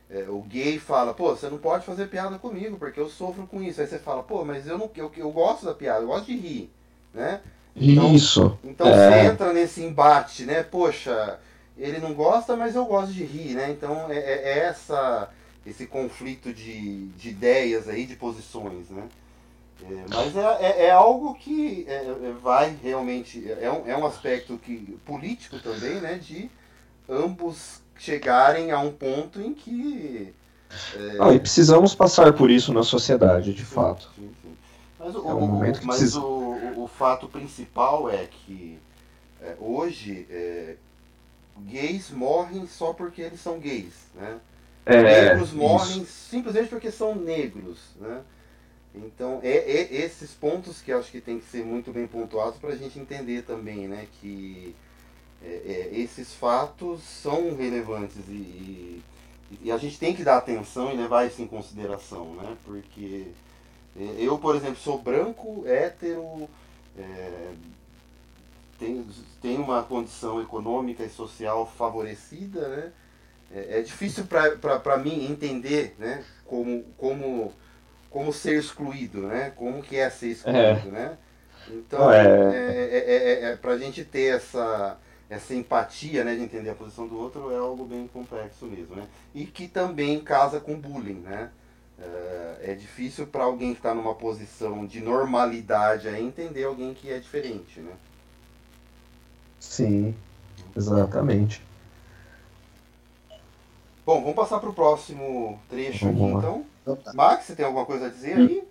é, o gay fala, pô, você não pode fazer piada comigo, porque eu sofro com isso. Aí você fala, pô, mas eu não eu, eu gosto da piada, eu gosto de rir, né? Então, isso. Então é. você entra nesse embate, né? Poxa, ele não gosta, mas eu gosto de rir, né? Então é, é, é essa, esse conflito de, de ideias aí, de posições, né? É, mas é, é, é, algo que é, é, vai realmente. É um, é um aspecto que, político também, né? De ambos chegarem a um ponto em que. Ah, e precisamos passar por isso na sociedade, de sim, fato. Sim, sim. Mas, o, um o, mas precisa... o, o, fato principal é que hoje gays morrem só porque eles são gays, né? É, negros morrem isso. simplesmente porque são negros, né? Então, é, é, esses pontos que acho que tem que ser muito bem pontuados para a gente entender também, né? Que é, é, esses fatos são relevantes e, e, e, a gente tem que dar atenção e levar isso em consideração, né? Porque é, eu, por exemplo, sou branco, hétero, é, tem, tem uma condição econômica e social favorecida, né? É, é difícil para mim entender né? como, como, como ser excluído, né? Como que é ser excluído, é. né? Então, é, é, é, é para a gente ter essa, essa empatia, né, de entender a posição do outro, é algo bem complexo mesmo, né? E que também casa com bullying, né? É difícil para alguém que está numa posição de normalidade aí entender alguém que é diferente, né? Sim, exatamente. Bom, vamos passar para o próximo trecho vamos aqui, então. Então tá. Max, você tem alguma coisa a dizer aí?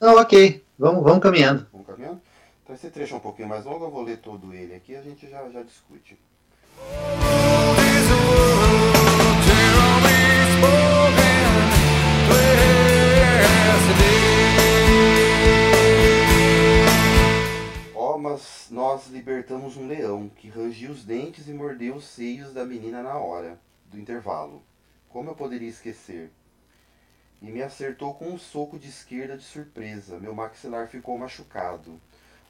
Não, ok. Vamos, vamos caminhando. Vamos caminhando? Então esse trecho é um pouquinho mais longo, eu vou ler todo ele aqui e a gente já, já discute. mas nós libertamos um leão que rangiu os dentes e mordeu os seios da menina na hora do intervalo. Como eu poderia esquecer? E me acertou com um soco de esquerda de surpresa. Meu maxilar ficou machucado.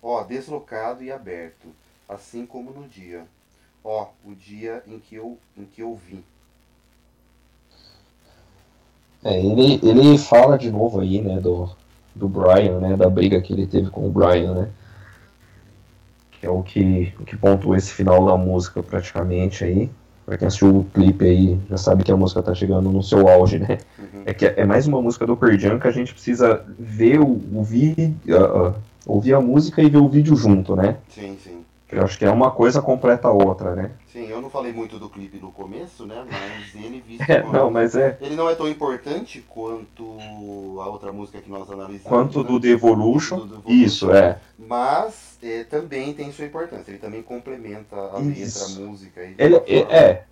Ó, deslocado e aberto, assim como no dia. Ó, o dia em que eu, em que eu vim. É, ele, ele fala de novo aí, né, do, do Brian, né, da briga que ele teve com o Brian, né que é o que, o que pontua esse final da música praticamente aí. Pra quem assistiu o clipe aí, já sabe que a música tá chegando no seu auge, né? Uhum. É que é mais uma música do Perdian que a gente precisa ver, o, ouvir, uh, uh, ouvir a música e ver o vídeo junto, né? Sim, sim. Eu acho que é uma coisa completa a outra, né? Sim, eu não falei muito do clipe no começo, né? Mas ele visto é, não, mas é... Ele não é tão importante quanto a outra música que nós analisamos. Quanto né? do The Evolution. Do. Isso, é. Mas é, também tem sua importância. Ele também complementa a Isso. letra, a música. Ele, é, é.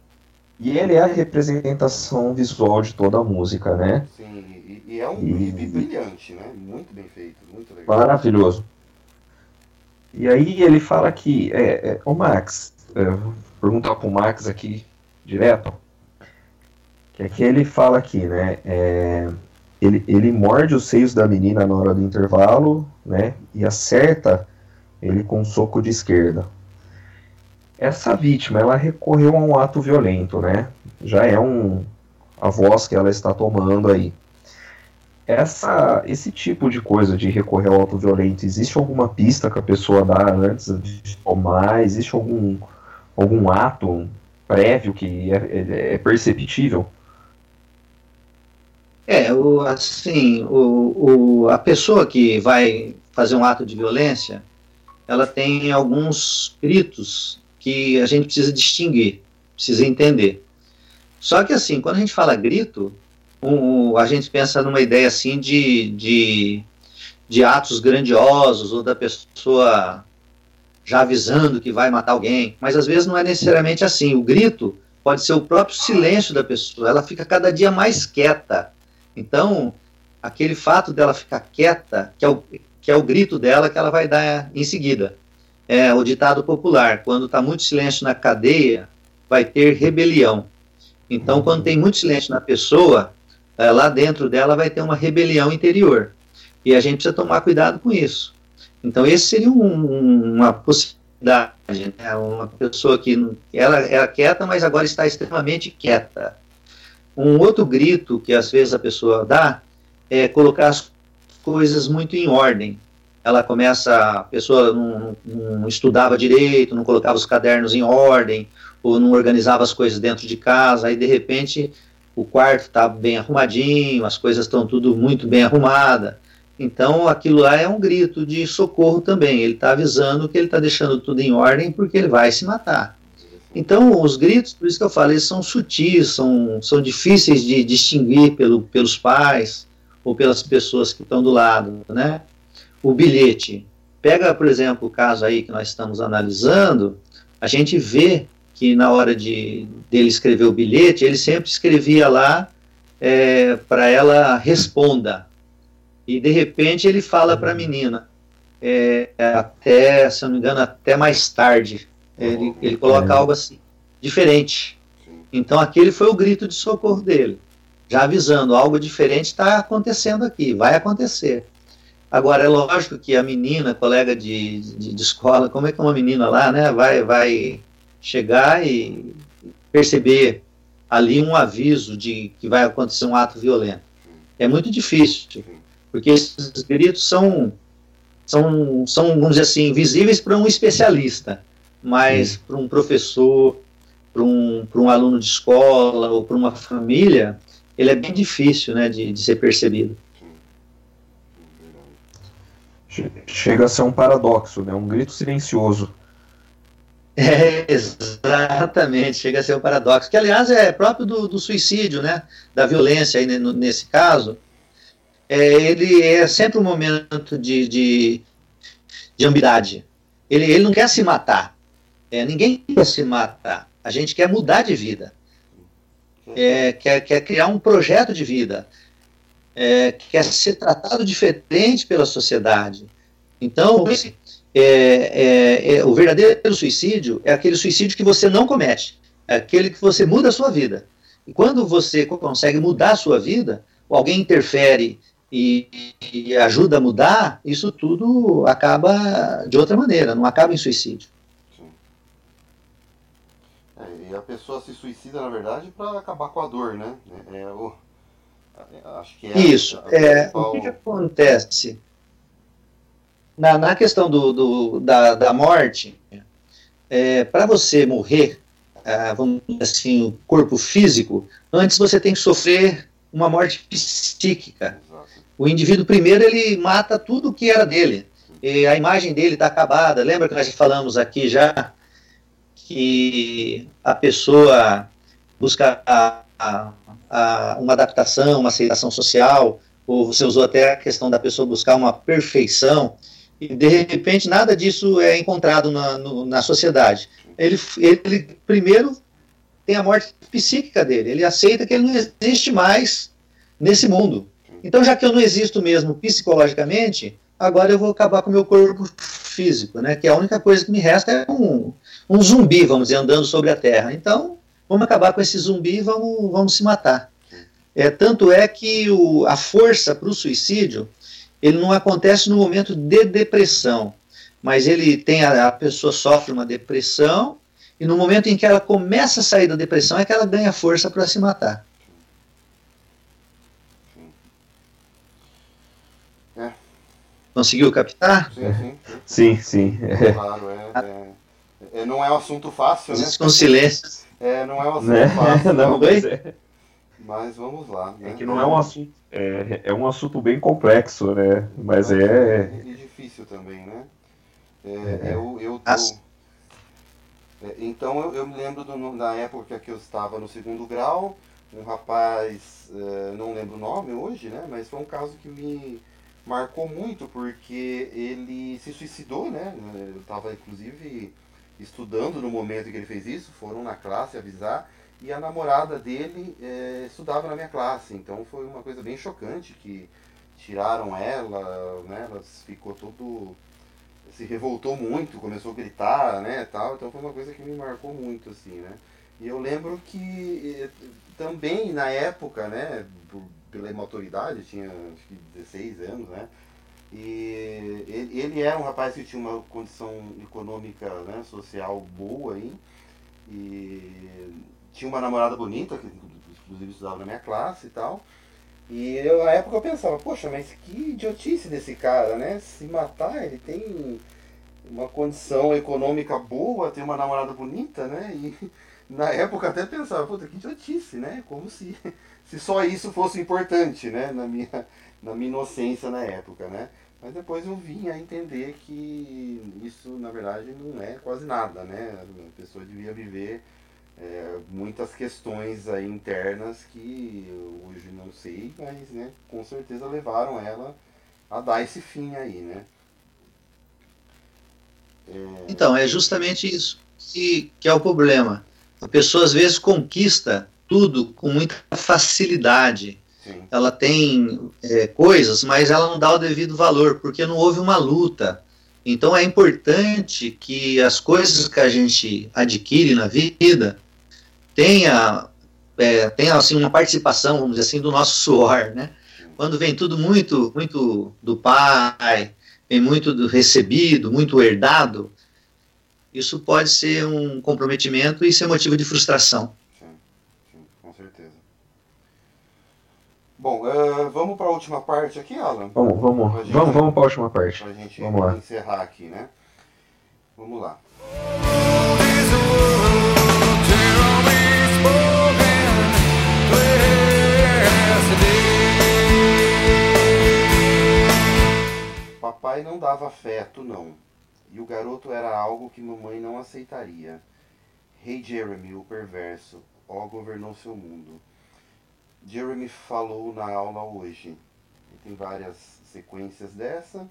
E ele é a representação visual de toda a música, né? Sim, e, e é um clipe brilhante, né? Muito bem feito, muito legal. Maravilhoso. E aí ele fala que, é, é, o Max, é, vou perguntar pro Max aqui direto, que aqui ele fala aqui, né, é, ele, ele morde os seios da menina na hora do intervalo, né, e acerta ele com um soco de esquerda. Essa vítima, ela recorreu a um ato violento, né, já é um, a voz que ela está tomando aí essa, esse tipo de coisa de recorrer ao auto violento, existe alguma pista que a pessoa dá antes de tomar? Existe algum, algum ato prévio que é, é, é perceptível? É, o, assim, o, o, a pessoa que vai fazer um ato de violência, ela tem alguns gritos que a gente precisa distinguir, precisa entender. Só que assim, quando a gente fala grito, um, a gente pensa numa ideia assim de, de, de atos grandiosos ou da pessoa já avisando que vai matar alguém, mas às vezes não é necessariamente assim. O grito pode ser o próprio silêncio da pessoa, ela fica cada dia mais quieta. Então, aquele fato dela ficar quieta, que é o, que é o grito dela que ela vai dar em seguida. É o ditado popular: quando está muito silêncio na cadeia, vai ter rebelião. Então, quando tem muito silêncio na pessoa, lá dentro dela vai ter uma rebelião interior. E a gente precisa tomar cuidado com isso. Então, esse seria um, uma possibilidade. Né? Uma pessoa que ela era quieta, mas agora está extremamente quieta. Um outro grito que às vezes a pessoa dá é colocar as coisas muito em ordem. Ela começa, a pessoa não, não estudava direito, não colocava os cadernos em ordem, ou não organizava as coisas dentro de casa, aí de repente o quarto está bem arrumadinho, as coisas estão tudo muito bem arrumada. Então aquilo lá é um grito de socorro também. Ele está avisando que ele está deixando tudo em ordem porque ele vai se matar. Então os gritos, por isso que eu falei, são sutis, são, são difíceis de distinguir pelo, pelos pais ou pelas pessoas que estão do lado, né? O bilhete. Pega, por exemplo, o caso aí que nós estamos analisando, a gente vê que na hora de dele escrever o bilhete, ele sempre escrevia lá é, para ela responda. E de repente ele fala para a menina, é, até, se não me engano, até mais tarde. Ele, ele coloca algo assim, diferente. Então aquele foi o grito de socorro dele, já avisando, algo diferente está acontecendo aqui, vai acontecer. Agora, é lógico que a menina, colega de, de, de escola, como é que uma menina lá, né, vai, vai chegar e perceber ali um aviso de que vai acontecer um ato violento. É muito difícil, porque esses gritos são, são, são vamos dizer assim, visíveis para um especialista, mas para um professor, para um, um aluno de escola ou para uma família, ele é bem difícil né, de, de ser percebido. Chega a ser um paradoxo, né? um grito silencioso é, exatamente, chega a ser um paradoxo, que aliás é próprio do, do suicídio, né, da violência aí nesse caso, é, ele é sempre um momento de, de, de ambidade, ele, ele não quer se matar, é, ninguém quer se matar, a gente quer mudar de vida, é, quer, quer criar um projeto de vida, é, quer ser tratado diferente pela sociedade, então, é, é, o verdadeiro suicídio é aquele suicídio que você não comete, é aquele que você muda a sua vida. E quando você consegue mudar a sua vida, ou alguém interfere e, e ajuda a mudar, isso tudo acaba de outra maneira, não acaba em suicídio. É, e a pessoa se suicida, na verdade, para acabar com a dor, né? É, é o, acho que é Isso. A, a é, o que, que acontece? Na, na questão do, do da, da morte, é, para você morrer, é, vamos dizer assim, o corpo físico, antes você tem que sofrer uma morte psíquica. O indivíduo primeiro ele mata tudo que era dele. E a imagem dele está acabada. Lembra que nós falamos aqui já que a pessoa busca a, a, a uma adaptação, uma aceitação social, ou você usou até a questão da pessoa buscar uma perfeição e de repente nada disso é encontrado na, no, na sociedade. Ele, ele primeiro tem a morte psíquica dele, ele aceita que ele não existe mais nesse mundo. Então, já que eu não existo mesmo psicologicamente, agora eu vou acabar com o meu corpo físico, né? Que a única coisa que me resta é um, um zumbi, vamos dizer, andando sobre a Terra. Então, vamos acabar com esse zumbi e vamos, vamos se matar. É, tanto é que o, a força para o suicídio ele não acontece no momento de depressão, mas ele tem a, a, pessoa sofre uma depressão e no momento em que ela começa a sair da depressão é que ela ganha força para se matar. É. Conseguiu captar? Sim, sim. sim, sim. É. Claro, é, é, é, não é um assunto fácil, né? Com silêncio. É, não é um assunto é, fácil. não, mas, é. mas vamos lá. Né? É que não é um assunto é, é um assunto bem complexo, né? Mas é. É difícil também, né? É, é. eu, eu tô... é, então eu, eu, me lembro do, na época que eu estava no segundo grau, um rapaz, é, não lembro o nome hoje, né? Mas foi um caso que me, marcou muito porque ele se suicidou, né? Eu estava inclusive estudando no momento que ele fez isso, foram na classe avisar e a namorada dele é, estudava na minha classe, então foi uma coisa bem chocante que tiraram ela, né? Ela ficou todo se revoltou muito, começou a gritar, né, tal. Então foi uma coisa que me marcou muito assim, né? E eu lembro que eh, também na época, né, pela imaturidade, tinha acho que 16 anos, né? E ele, ele era um rapaz que tinha uma condição econômica, né, social boa aí. E tinha uma namorada bonita, que inclusive estudava na minha classe e tal. E eu, na época eu pensava, poxa, mas que idiotice desse cara, né? Se matar, ele tem uma condição econômica boa, tem uma namorada bonita, né? E na época até pensava, puta, que idiotice, né? Como se, se só isso fosse importante, né? Na minha, na minha inocência na época, né? Mas depois eu vim a entender que isso, na verdade, não é quase nada, né? A pessoa devia viver muitas questões aí internas que hoje não sei, mas né, com certeza levaram ela a dar esse fim aí, né? É... Então, é justamente isso que, que é o problema. A pessoa às vezes conquista tudo com muita facilidade. Sim. Ela tem é, coisas, mas ela não dá o devido valor, porque não houve uma luta. Então é importante que as coisas que a gente adquire na vida tenha, é, tenha assim, uma participação, vamos dizer assim, do nosso suor, né? Quando vem tudo muito, muito do pai, vem muito do recebido, muito herdado, isso pode ser um comprometimento e ser motivo de frustração. Sim, sim com certeza. Bom, uh, vamos para a última parte aqui, Alan? Vamos, vamos, gente, vamos, vamos para a última parte. Para a gente vamos lá. encerrar aqui, né? Vamos lá. Papai não dava afeto, não. E o garoto era algo que mamãe não aceitaria. Rei Jeremy, o perverso, ó governou seu mundo. Jeremy falou na aula hoje. E tem várias sequências dessa.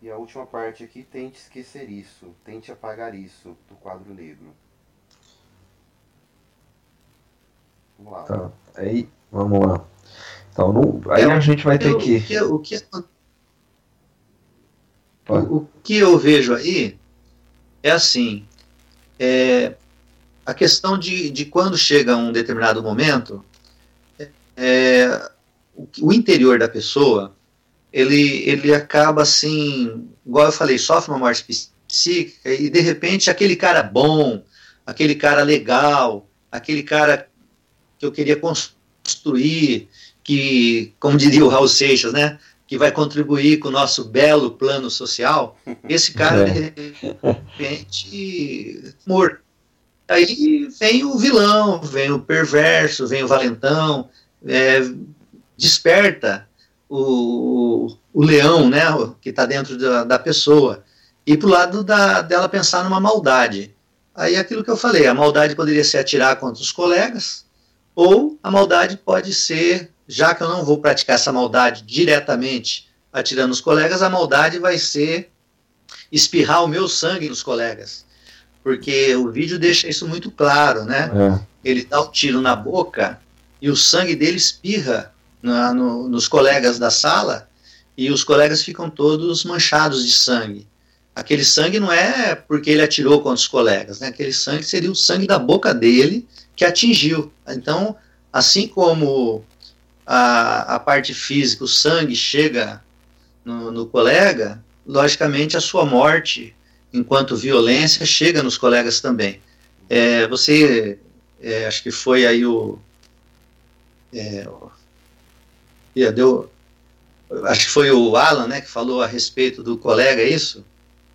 E a última parte aqui, tente esquecer isso, tente apagar isso, do quadro negro. Vamos lá. Tá, aí, vamos lá. Então, no, aí é, a gente vai ter que... que, o que o, o, que eu vejo aí é assim, é, a questão de, de quando chega um determinado momento, é, o, o, interior da pessoa, ele, ele acaba assim, igual eu falei, sofre uma morte psíquica e de repente aquele cara bom, aquele cara legal, aquele cara que eu queria construir, que, como diria o Raul Seixas, né, que vai contribuir com o nosso belo plano social, esse cara, é. de repente, morto. Aí vem o vilão, vem o perverso, vem o valentão, é, desperta o, o leão, né, que está dentro da, da pessoa, e para o lado da, dela pensar numa maldade. Aí aquilo que eu falei, a maldade poderia ser atirar contra os colegas, ou a maldade pode ser já que eu não vou praticar essa maldade diretamente atirando os colegas, a maldade vai ser espirrar o meu sangue nos colegas. Porque o vídeo deixa isso muito claro, né? É. Ele dá o um tiro na boca e o sangue dele espirra na, no, nos colegas da sala e os colegas ficam todos manchados de sangue. Aquele sangue não é porque ele atirou contra os colegas, né? Aquele sangue seria o sangue da boca dele que atingiu. Então, assim como a, a parte física, o sangue chega no, no colega, logicamente a sua morte, enquanto violência, chega nos colegas também. É, você, é, acho que foi aí o. É, deu, acho que foi o Alan, né, que falou a respeito do colega, é isso?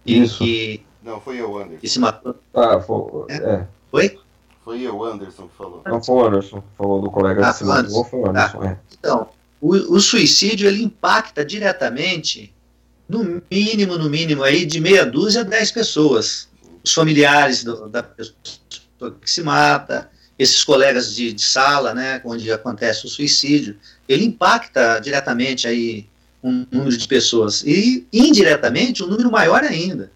E isso. Que, Não, foi eu, Anderson. Que se matou. Ah, foi. É. é. Foi? Foi eu, Anderson, que falou. Não foi o Anderson, falou do colega ah, de cima do foi o Anderson, ah, é. Então, o, o, suicídio, ele impacta diretamente, no mínimo, no mínimo, aí, de meia dúzia a dez pessoas. Os familiares do, da pessoa que se mata, esses colegas de, de, sala, né, onde acontece o suicídio, ele impacta diretamente aí um número de pessoas. E, indiretamente, um número maior ainda,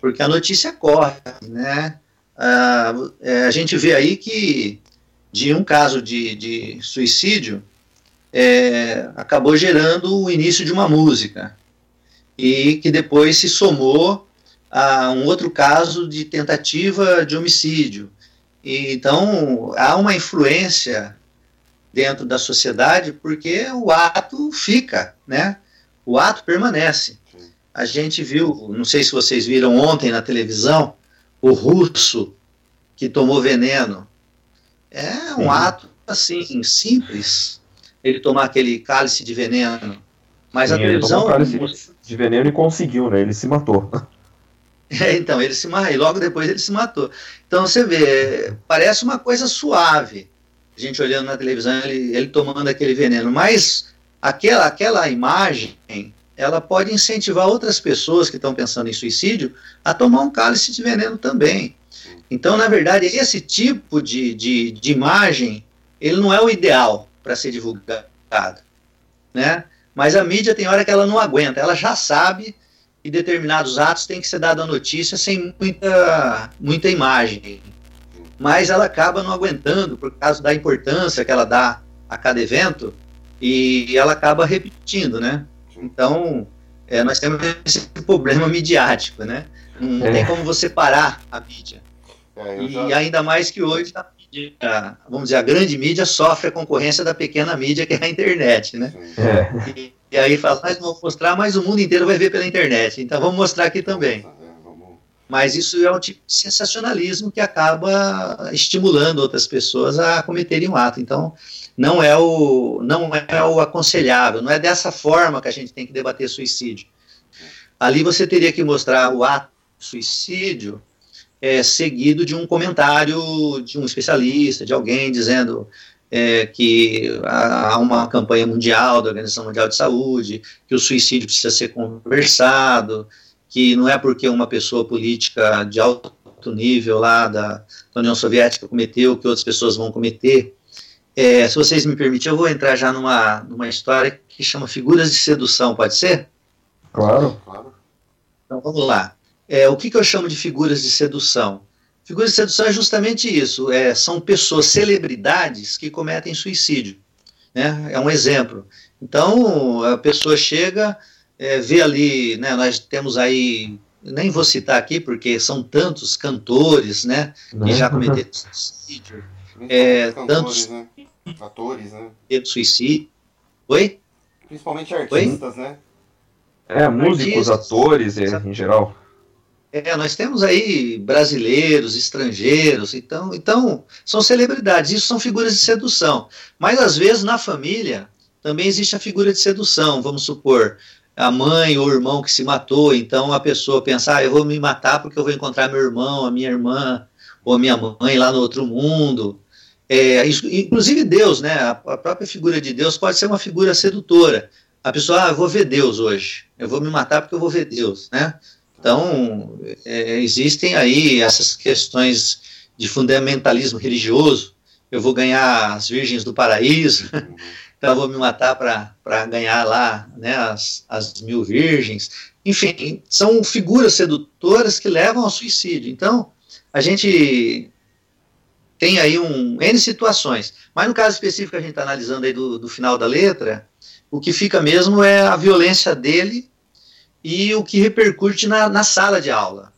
porque a notícia corre, né? Ah, é, a gente vê aí que de um caso de, de suicídio é, acabou gerando o início de uma música e que depois se somou a um outro caso de tentativa de homicídio. E, então há uma influência dentro da sociedade porque o ato fica, né? O ato permanece. A gente viu, não sei se vocês viram ontem na televisão, o russo que tomou veneno. É um Sim. ato assim simples, ele tomar aquele cálice de veneno. Mas Sim, a televisão. Ele tomou cálice de veneno e conseguiu, né? Ele se matou. É, então, ele se matou, e logo depois ele se matou. Então você vê, parece uma coisa suave, a gente olhando na televisão, ele, ele tomando aquele veneno, mas aquela, aquela imagem, ela pode incentivar outras pessoas que estão pensando em suicídio a tomar um cálice de veneno também. Então, na verdade, esse tipo de, de, de imagem, ele não é o ideal para ser divulgado, né? Mas a mídia tem hora que ela não aguenta, ela já sabe que determinados atos têm que ser dado a notícia sem muita, muita imagem. Mas ela acaba não aguentando por causa da importância que ela dá a cada evento e ela acaba repetindo, né? Então, é, nós temos esse problema midiático, né? Não é. tem como você parar a mídia. É, e já... ainda mais que hoje a mídia, vamos dizer, a grande mídia sofre a concorrência da pequena mídia, que é a internet, né? É. E, e, aí fala, mas vamos mostrar, mas o mundo inteiro vai ver pela internet, então vamos mostrar aqui também. É, mas isso é um tipo de sensacionalismo que acaba estimulando outras pessoas a cometerem um ato. Então, não é o, não é o aconselhável, não é dessa forma que a gente tem que debater suicídio. Ali você teria que mostrar o ato suicídio é, seguido de um comentário de um especialista, de alguém dizendo é, que há uma campanha mundial da Organização Mundial de Saúde, que o suicídio precisa ser conversado, que não é porque uma pessoa política de alto nível lá da, da União Soviética cometeu que outras pessoas vão cometer. É, se vocês me permitirem, eu vou entrar já numa, numa história que chama Figuras de Sedução, pode ser? Claro, claro. Então vamos lá. É, o que, que eu chamo de figuras de sedução? Figuras de sedução é justamente isso: é, são pessoas, celebridades que cometem suicídio. Né? É um exemplo. Então, a pessoa chega, é, vê ali, né, nós temos aí, nem vou citar aqui, porque são tantos cantores né, que já cometeram suicídio. É, tantos né? atores, né? Suicídio. Oi? Principalmente artistas, Oi? né? É, músicos, artistas, atores em geral. É, nós temos aí brasileiros, estrangeiros, então, então são celebridades, isso são figuras de sedução. Mas às vezes na família também existe a figura de sedução, vamos supor, a mãe ou o irmão que se matou, então a pessoa pensa, ah, eu vou me matar porque eu vou encontrar meu irmão, a minha irmã ou a minha mãe lá no outro mundo. É, inclusive Deus, né? A, a própria figura de Deus pode ser uma figura sedutora. A pessoa, ah, eu vou ver Deus hoje, eu vou me matar porque eu vou ver Deus, né? Então, é, existem aí essas questões de fundamentalismo religioso. Eu vou ganhar as virgens do paraíso, então eu vou me matar para ganhar lá né, as, as mil virgens. Enfim, são figuras sedutoras que levam ao suicídio. Então, a gente tem aí um N situações. Mas no caso específico que a gente está analisando aí do, do final da letra, o que fica mesmo é a violência dele e o que repercute na, na sala de aula.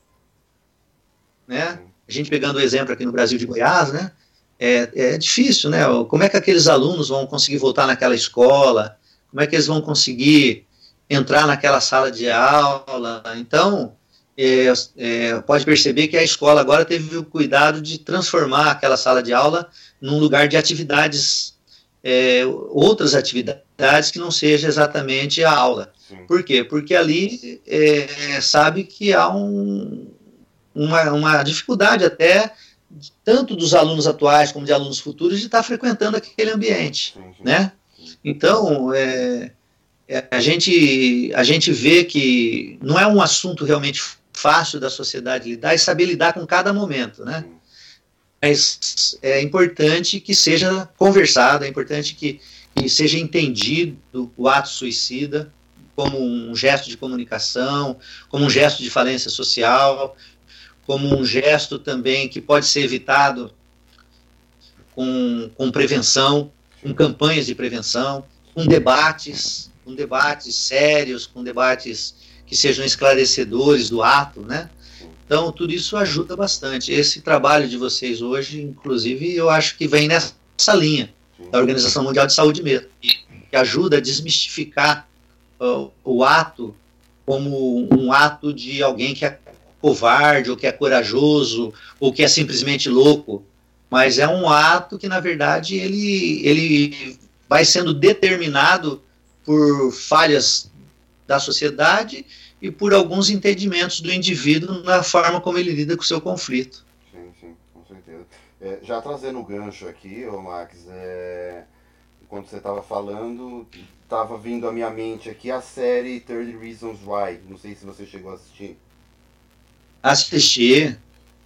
Né? A gente pegando o exemplo aqui no Brasil de Goiás, né? É, é difícil, né? Como é que aqueles alunos vão conseguir voltar naquela escola? Como é que eles vão conseguir entrar naquela sala de aula? Então, é, é, pode perceber que a escola agora teve o cuidado de transformar aquela sala de aula num lugar de atividades, é, outras atividades que não seja exatamente a aula. Sim. Por quê? Porque ali é, sabe que há um, uma, uma dificuldade até tanto dos alunos atuais como de alunos futuros de estar frequentando aquele ambiente, sim, sim. né? Então, é, é, a, gente, a gente vê que não é um assunto realmente fácil da sociedade lidar e saber lidar com cada momento, né? Mas é importante que seja conversado, é importante que, que seja entendido o ato suicida, como um gesto de comunicação, como um gesto de falência social, como um gesto também que pode ser evitado com, com prevenção, com campanhas de prevenção, com debates, com debates sérios, com debates que sejam esclarecedores do ato, né? Então, tudo isso ajuda bastante. Esse trabalho de vocês hoje, inclusive, eu acho que vem nessa linha da Organização Mundial de Saúde mesmo, que ajuda a desmistificar uh, o ato como um ato de alguém que é covarde, ou que é corajoso, ou que é simplesmente louco, mas é um ato que, na verdade, ele, ele vai sendo determinado por falhas da sociedade e por alguns entendimentos do indivíduo na forma como ele lida com o seu conflito. Sim, sim, com certeza. É, já trazendo o gancho aqui, ô Max, é, enquanto você estava falando, estava vindo à minha mente aqui a série 30 Reasons Why. Não sei se você chegou a assistir. Assisti.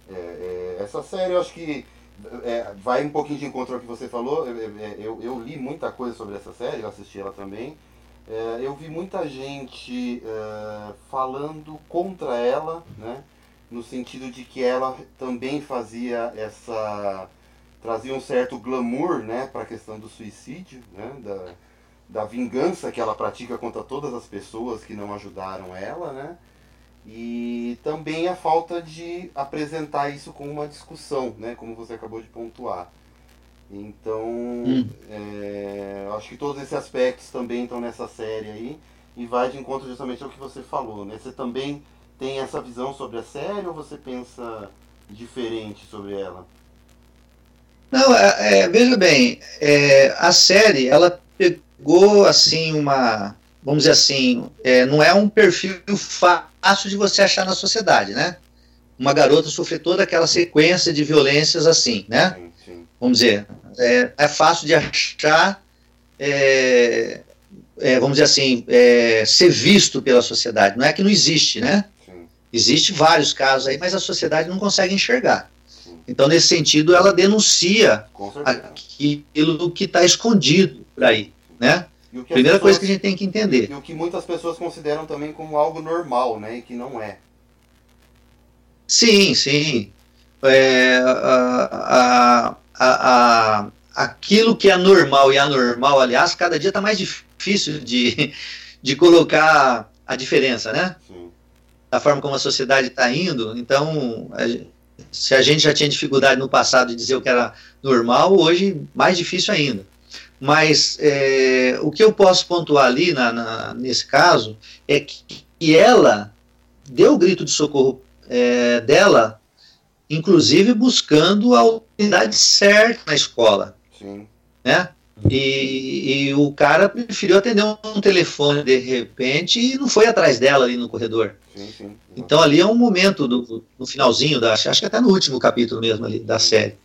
É, é, essa série eu acho que é, vai um pouquinho de encontro ao que você falou. Eu, eu, eu, li muita coisa sobre essa série, eu assisti ela também. É, eu vi muita gente é, falando contra ela, né? no sentido de que ela também fazia essa. trazia um certo glamour né? para a questão do suicídio, né? da, da vingança que ela pratica contra todas as pessoas que não ajudaram ela. Né? E também a falta de apresentar isso com uma discussão, né? como você acabou de pontuar. Então, hum. é, acho que todos esses aspectos também estão nessa série aí e vai de encontro justamente ao que você falou, né? Você também tem essa visão sobre a série ou você pensa diferente sobre ela? Não, é, é, veja bem, é, a série ela pegou assim uma, vamos dizer assim, é, não é um perfil fácil de você achar na sociedade, né? Uma garota sofrer toda aquela sequência de violências assim, né? Sim. Vamos dizer, é, é fácil de achar, é, é, vamos dizer assim, é, ser visto pela sociedade. Não é que não existe, né? Sim. Existe vários casos aí, mas a sociedade não consegue enxergar. Então, nesse sentido, ela denuncia aquilo que está escondido por aí, né? Primeira pessoas, coisa que a gente tem que entender. E o que muitas pessoas consideram também como algo normal, né? E que não é. Sim, sim. É, a, a, a, aquilo que é normal e anormal, aliás, cada dia está mais difícil de, de colocar a diferença, né? Sim. Da forma como a sociedade está indo. Então, a, se a gente já tinha dificuldade no passado de dizer o que era normal, hoje mais difícil ainda. Mas é, o que eu posso pontuar ali na, na, nesse caso é que, que ela deu o grito de socorro é, dela inclusive buscando a unidade certa na escola. Sim. Né? E, e, o cara preferiu atender um telefone de repente e não foi atrás dela ali no corredor. Sim, sim. Então ali é um momento do, no finalzinho da acho que até no último capítulo mesmo ali da série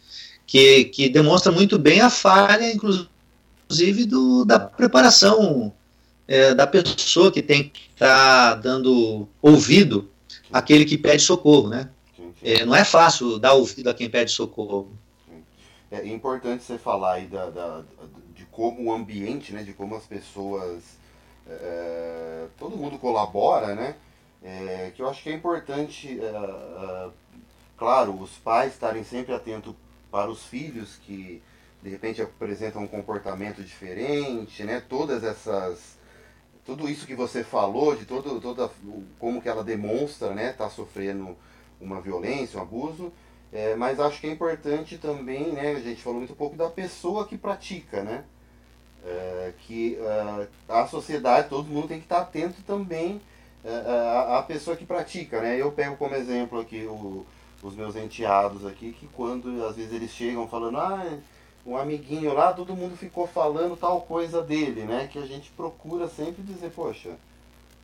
que, que demonstra muito bem a falha inclusive do, da preparação é, da pessoa que tem que estar tá dando ouvido àquele que pede socorro, né? É, não é fácil dar ouvido a quem pede socorro. É importante você falar aí da, da, de como o ambiente, né, de como as pessoas, é, todo mundo colabora, né, é, que eu acho que é importante, é, é, claro, os pais estarem sempre atentos para os filhos que de repente apresentam um comportamento diferente, né, todas essas tudo isso que você falou de todo toda como que ela demonstra, né, tá sofrendo uma violência, um abuso, é, mas acho que é importante também, né, a gente falou muito pouco da pessoa que pratica, né? É, que uh, a sociedade, todo mundo tem que estar atento também à pessoa que pratica, né? Eu pego como exemplo aqui o, os meus enteados aqui, que quando às vezes eles chegam falando, ah, um amiguinho lá, todo mundo ficou falando tal coisa dele, né? Que a gente procura sempre dizer, poxa,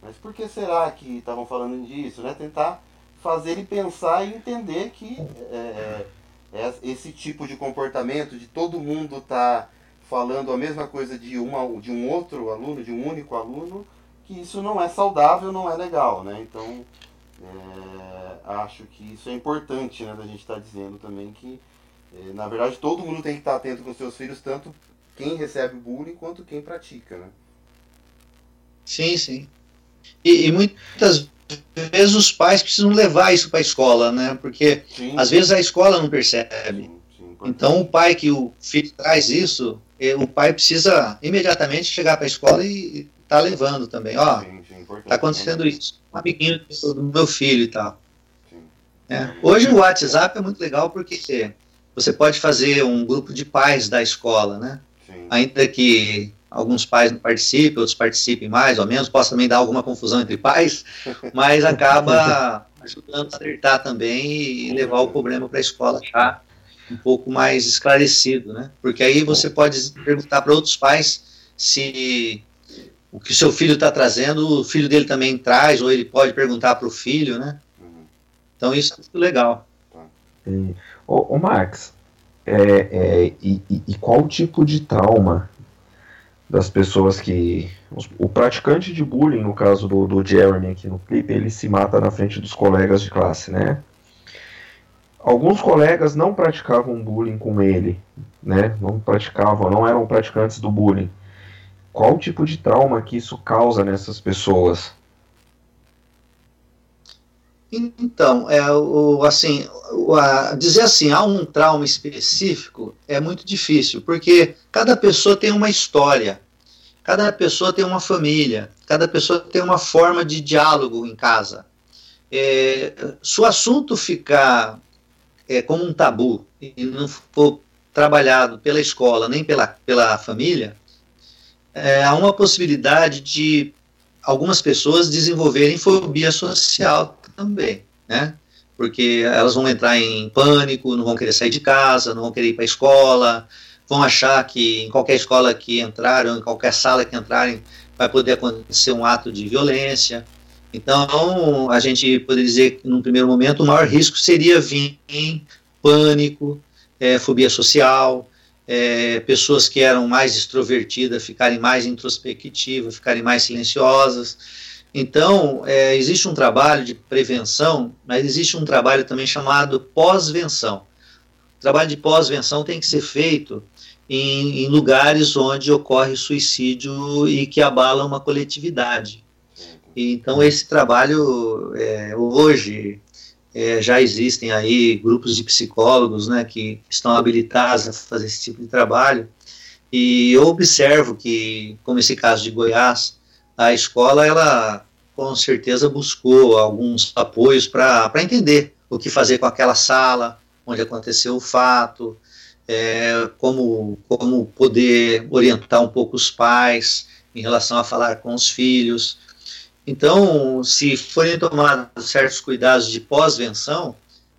mas por que será que estavam falando disso, né? Tentar fazer ele pensar e entender que é, é, é, esse tipo de comportamento de todo mundo tá falando a mesma coisa de, uma, de um outro aluno, de um único aluno, que isso não é saudável, não é legal, né? Então, é, acho que isso é importante, né, da gente estar tá dizendo também que, é, na verdade, todo mundo tem que estar tá atento com seus filhos, tanto quem recebe bullying quanto quem pratica, né? Sim, sim. e, e muitas vezes os pais precisam levar isso para a escola, né? Porque sim, às vezes a escola não percebe. Sim, então o pai que o filho traz isso, eh, o pai precisa imediatamente chegar para a escola e tá levando também, ó, tá acontecendo isso, um amiguinho do meu filho e tal. É. Hoje o WhatsApp é muito legal porque você pode fazer um grupo de pais da escola, né? Sim. Ainda que alguns pais não participem, outros participem mais ou menos, possa também dar alguma confusão entre pais, mas acaba ajudando a acertar também e levar o problema para a escola já um pouco mais esclarecido, né? Porque aí você pode perguntar para outros pais se o que seu filho está trazendo, o filho dele também traz, ou ele pode perguntar para o filho, né? Então isso é muito legal. Ô, ô Max, é, é, e, e, qual tipo de trauma das pessoas que. O praticante de bullying, no caso do, do Jeremy aqui no clipe, ele se mata na frente dos colegas de classe, né? Alguns colegas não praticavam bullying com ele, né? Não praticavam, não eram praticantes do bullying qual tipo de trauma que isso causa nessas pessoas? Então, é, o, assim, o, a, dizer assim, há um trauma específico é muito difícil, porque cada pessoa tem uma história, cada pessoa tem uma família, cada pessoa tem uma forma de diálogo em casa. É, se o assunto ficar é, como um tabu e não for trabalhado pela escola nem pela, pela família, é, há uma possibilidade de algumas pessoas desenvolverem fobia social também, né? Porque elas vão entrar em pânico, não vão querer sair de casa, não vão querer ir para a escola, vão achar que em qualquer escola que entrarem, em qualquer sala que entrarem, vai poder acontecer um ato de violência. Então, a gente poderia dizer que, num primeiro momento, o maior risco seria vir em pânico, é, fobia social, é, pessoas que eram mais extrovertidas ficarem mais introspectivas, ficarem mais silenciosas. Então, é, existe um trabalho de prevenção, mas existe um trabalho também chamado pós-venção. O trabalho de pós-venção tem que ser feito em, em, lugares onde ocorre suicídio e que abala uma coletividade. Então, esse trabalho, é, hoje, é, já existem aí grupos de psicólogos né, que estão habilitados a fazer esse tipo de trabalho. E eu observo que, como esse caso de Goiás, a escola, ela com certeza buscou alguns apoios para entender o que fazer com aquela sala, onde aconteceu o fato, é, como, como poder orientar um pouco os pais em relação a falar com os filhos. Então, se forem tomados certos cuidados de pós-venção,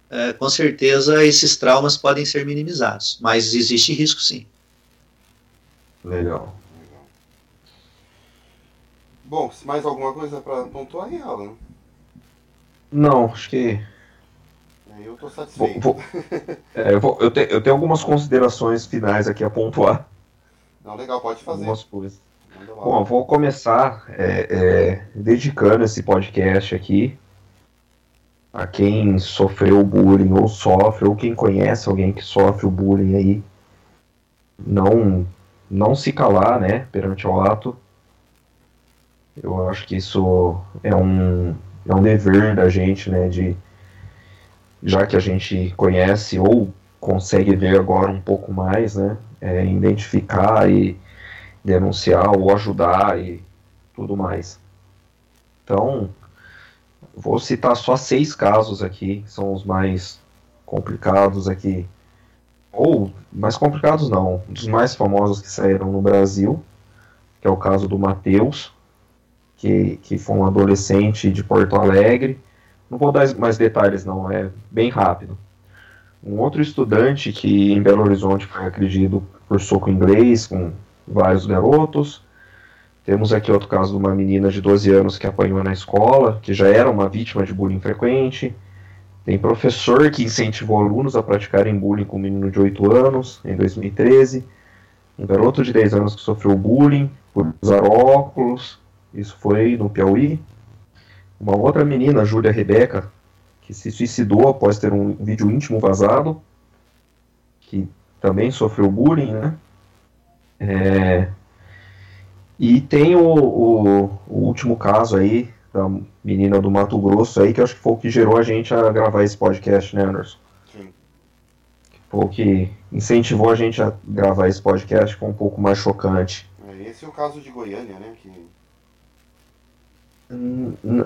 é, com certeza esses traumas podem ser minimizados, mas existe risco sim. Legal. Bom, mais alguma coisa para pontuar aí, Alan? Não, acho que. É, eu estou satisfeito. Vou, vou, é, eu, vou, eu, te, eu, tenho algumas considerações finais aqui a pontuar. Não, legal, pode fazer. Algumas coisas. Bom, eu vou começar é, é, dedicando esse podcast aqui a quem sofreu bullying ou sofre, ou quem conhece alguém que sofre o bullying aí. Não, não se calar, né, perante o ato. Eu acho que isso é um, é um dever da gente, né, de já que a gente conhece ou consegue ver agora um pouco mais, né, é, identificar e denunciar ou ajudar e tudo mais. Então, vou citar só seis casos aqui, são os mais complicados aqui. Ou, mais complicados não, dos mais famosos que saíram no Brasil, que é o caso do Matheus, que, que foi um adolescente de Porto Alegre. Não vou dar mais detalhes não, é bem rápido. Um outro estudante que em Belo Horizonte foi agredido por soco inglês, com vários garotos. Temos aqui outro caso de uma menina de 12 anos que apanhou na escola, que já era uma vítima de bullying frequente. Tem professor que incentivou alunos a praticarem bullying com um menino de 8 anos, em 2013. Um garoto de 10 anos que sofreu bullying por usar óculos, isso foi no Piauí. Uma outra menina, Júlia Rebeca, que se suicidou após ter um vídeo íntimo vazado, que também sofreu bullying, né? É, e tem o, o, o, último caso aí, da menina do Mato Grosso aí, que acho que foi o que gerou a gente a gravar esse podcast, né, Anderson? Sim. Foi o que incentivou a gente a gravar esse podcast, com um pouco mais chocante. É, esse é o caso de Goiânia, né? Que...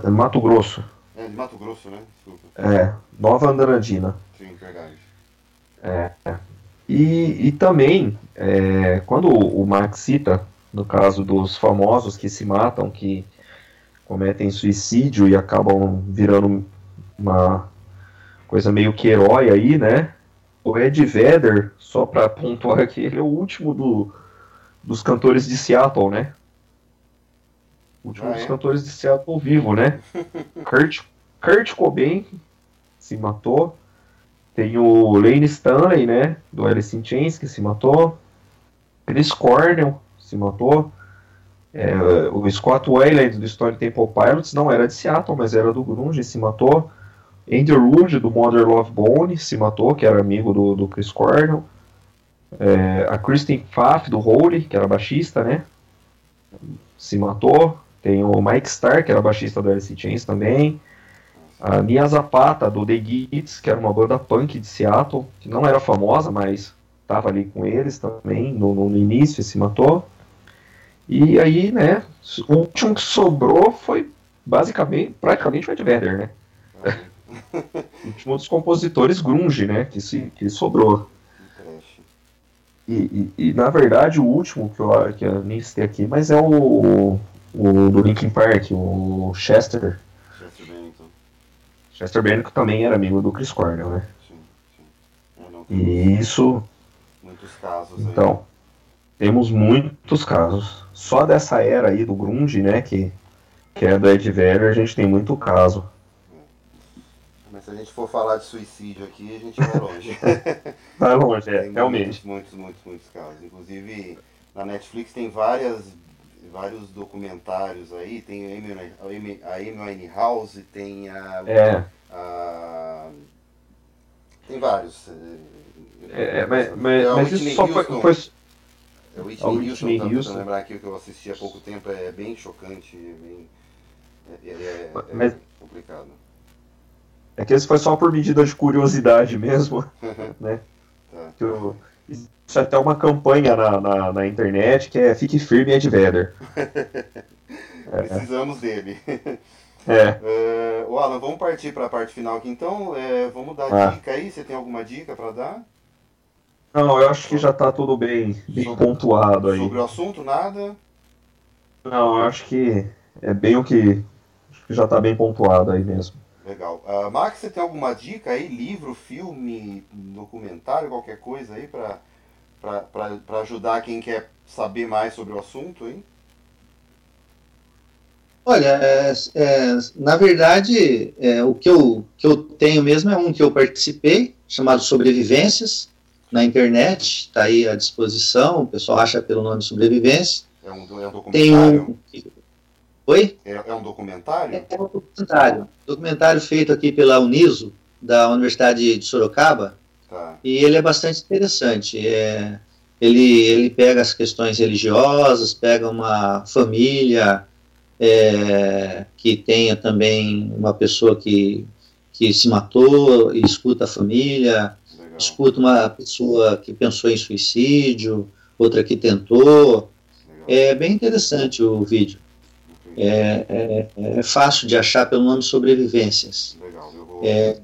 Mato Grosso. É, de Mato Grosso, né? Desculpa. É, Nova Andradina. Sim, verdade. É. E, e também, é, quando o Max cita, no caso dos famosos que se matam, que cometem suicídio e acabam virando uma coisa meio que herói aí, né? O Ed Vedder, só para pontuar aqui, ele é o último do, dos cantores de Seattle, né? O último Ah, dos é? cantores de Seattle vivo, né? Kurt, Kurt Cobain se matou. Tem o Lane Stanley, né? Do Alice in Chains, que se matou. Chris Cornell se matou. É, o Scott Weiland do Stone Temple Pilots não era de Seattle, mas era do Grunge, se matou. Andy Rude do Mother Love Bone se matou, que era amigo do, do Chris Cornell. É, a Kristen Pfaff do Holy, que era baixista, né? Se matou. Tem o Mike Starr, que era baixista do Alice in Chains também. A Nia Zapata do The Gits, que era uma banda punk de Seattle, que não era famosa, mas estava ali com eles também no, no início e se matou. E aí, né, o último que sobrou foi basicamente, praticamente o Ed Vedder, né? O último dos compositores grunge, né, que, se, que sobrou. E, e, e, na verdade o último que eu, que eu nem citei aqui, mas é o, o do Linkin Park, o Chester. Chester Bennington. Chester Bennington também era amigo do Chris Cornell, né? Sim, sim. É, não, E isso, Muitos casos aí. então, temos muitos casos. Só dessa era aí do grunge, né, que, que é do Ed Vedder, a gente tem muito caso. Mas se a gente for falar de suicídio aqui, a gente vai longe. Vai longe, é, realmente. Muitos, muitos, muitos casos. Inclusive, na Netflix tem várias, vários documentários aí. Tem a Amy, a Winehouse, tem a, É, a- Tem vários. é, é, mas, mas, É mas isso só foi, Houston. foi- É o Whitney, a Whitney Houston, tentando Houston. lembrar aqui o que eu assisti há pouco tempo, é bem chocante, é bem... É, é- é Mas- complicado. é que isso foi só por medida de curiosidade mesmo, né? Tá. Que eu- isso é até uma campanha na, na, na internet que é Fique Firme Ed Vedder. Precisamos dele. É, É, ô Alan, vamos partir para a parte final aqui então. É, vamos dar Ah. dica aí. Você tem alguma dica para dar? não, eu acho que já tá tudo bem, bem Sobre- pontuado aí. Sobre o assunto, nada? Não, eu acho que é bem o que, acho que já tá bem pontuado aí mesmo. Legal. Ah, Max, você tem alguma dica aí? Livro, filme, documentário, qualquer coisa aí para ajudar quem quer saber mais sobre o assunto, hein? Olha, é, é, na verdade, é, o que eu, que eu tenho mesmo é um que eu participei, chamado Sobrevivências, na internet, está aí à disposição, o pessoal acha pelo nome Sobrevivência. É um, é um Tem documentário? um. Oi? É, é um documentário? É um documentário. Documentário feito aqui pela Uniso, da Universidade de Sorocaba, Tá. e ele é bastante interessante. É, ele, ele pega as questões religiosas, pega uma família é, que tenha também uma pessoa que, que se matou e escuta a família, Legal. escuta uma pessoa que pensou em suicídio, outra que tentou. legal. É bem interessante o vídeo. É, é, é fácil de achar pelo nome Sobrevivências. Legal. Eu vou, É,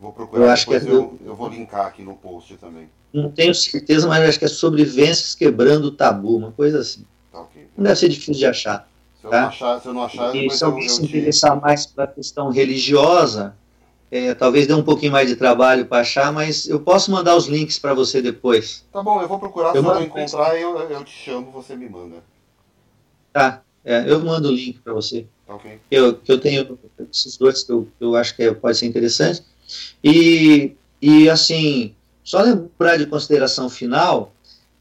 vou procurar eu acho que é eu, eu vou linkar aqui no post também. não tenho certeza, mas acho que é Sobrevivências Quebrando o Tabu, uma coisa assim. Tá ok. Não deve ser difícil de achar. Se eu Tá. não achar, se eu não achar, E se eu, alguém eu se te... interessar mais pela questão religiosa, é, talvez dê um pouquinho mais de trabalho para achar, mas eu posso mandar os links para você depois. Tá bom, eu vou procurar, Eu se eu não encontrar, eu, eu te chamo, você me manda. Tá? É, eu mando o link para você. Tá ok? Eu, que eu tenho esses dois que eu, eu acho que é- pode ser interessante. E, e, assim, só lembrar de consideração final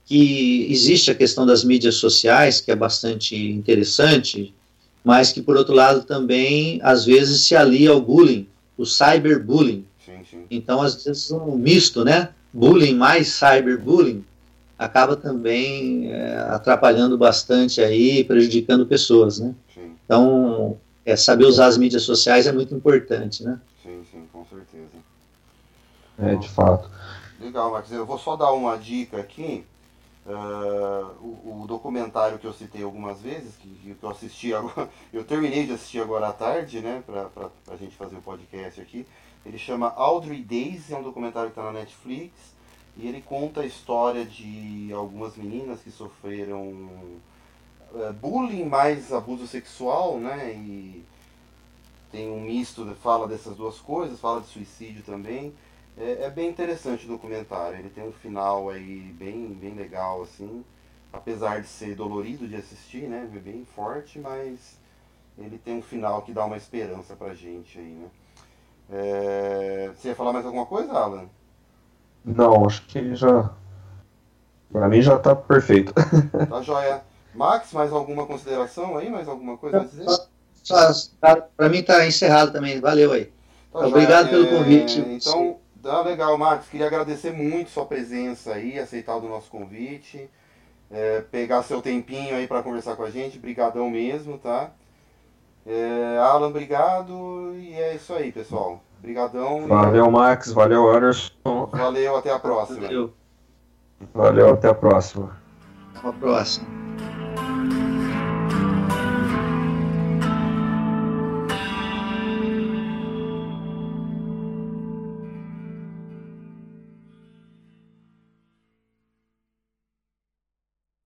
que existe a questão das mídias sociais, que é bastante interessante, mas que, por outro lado, também, às vezes, se alia ao bullying, o cyberbullying. Sim, sim. Então, às vezes, um misto, né? Bullying mais cyberbullying acaba também é, atrapalhando bastante aí, prejudicando pessoas, né? sim. Então, é, saber usar as mídias sociais é muito importante, né? Sim, sim, com certeza. É, de fato. Legal, Max. Eu vou só dar uma dica aqui. Uh, o, o, documentário que eu citei algumas vezes, que, que, eu assisti agora, eu terminei de assistir agora à tarde, né, pra, pra, pra gente fazer o podcast aqui. Ele chama Audrey Days, é um documentário que está na Netflix, e ele conta a história de algumas meninas que sofreram uh, bullying mais abuso sexual, né, e tem um misto, fala dessas duas coisas, fala de suicídio também. É, é, bem interessante o documentário. Ele tem um final aí bem, bem legal, assim. Apesar de ser dolorido de assistir, né? É bem forte, mas ele tem um final que dá uma esperança pra gente aí, né? É... Você ia falar mais alguma coisa, Alan? Não, acho que já. Pra mim já tá perfeito. Tá joia. Max, mais alguma consideração aí? Mais alguma coisa a dizer? Para mim tá encerrado também. Valeu aí. Tá Obrigado joia. pelo convite. É, então, Tá legal, Marcos. Queria agradecer muito sua presença aí, aceitar o nosso convite, é, pegar seu tempinho aí para conversar com a gente. Brigadão mesmo, tá? É, Alan, obrigado. E é isso aí, pessoal. Brigadão. Valeu, e... Max. Valeu, Anderson. Valeu, até a próxima. Valeu, Valeu até a próxima. Até a próxima.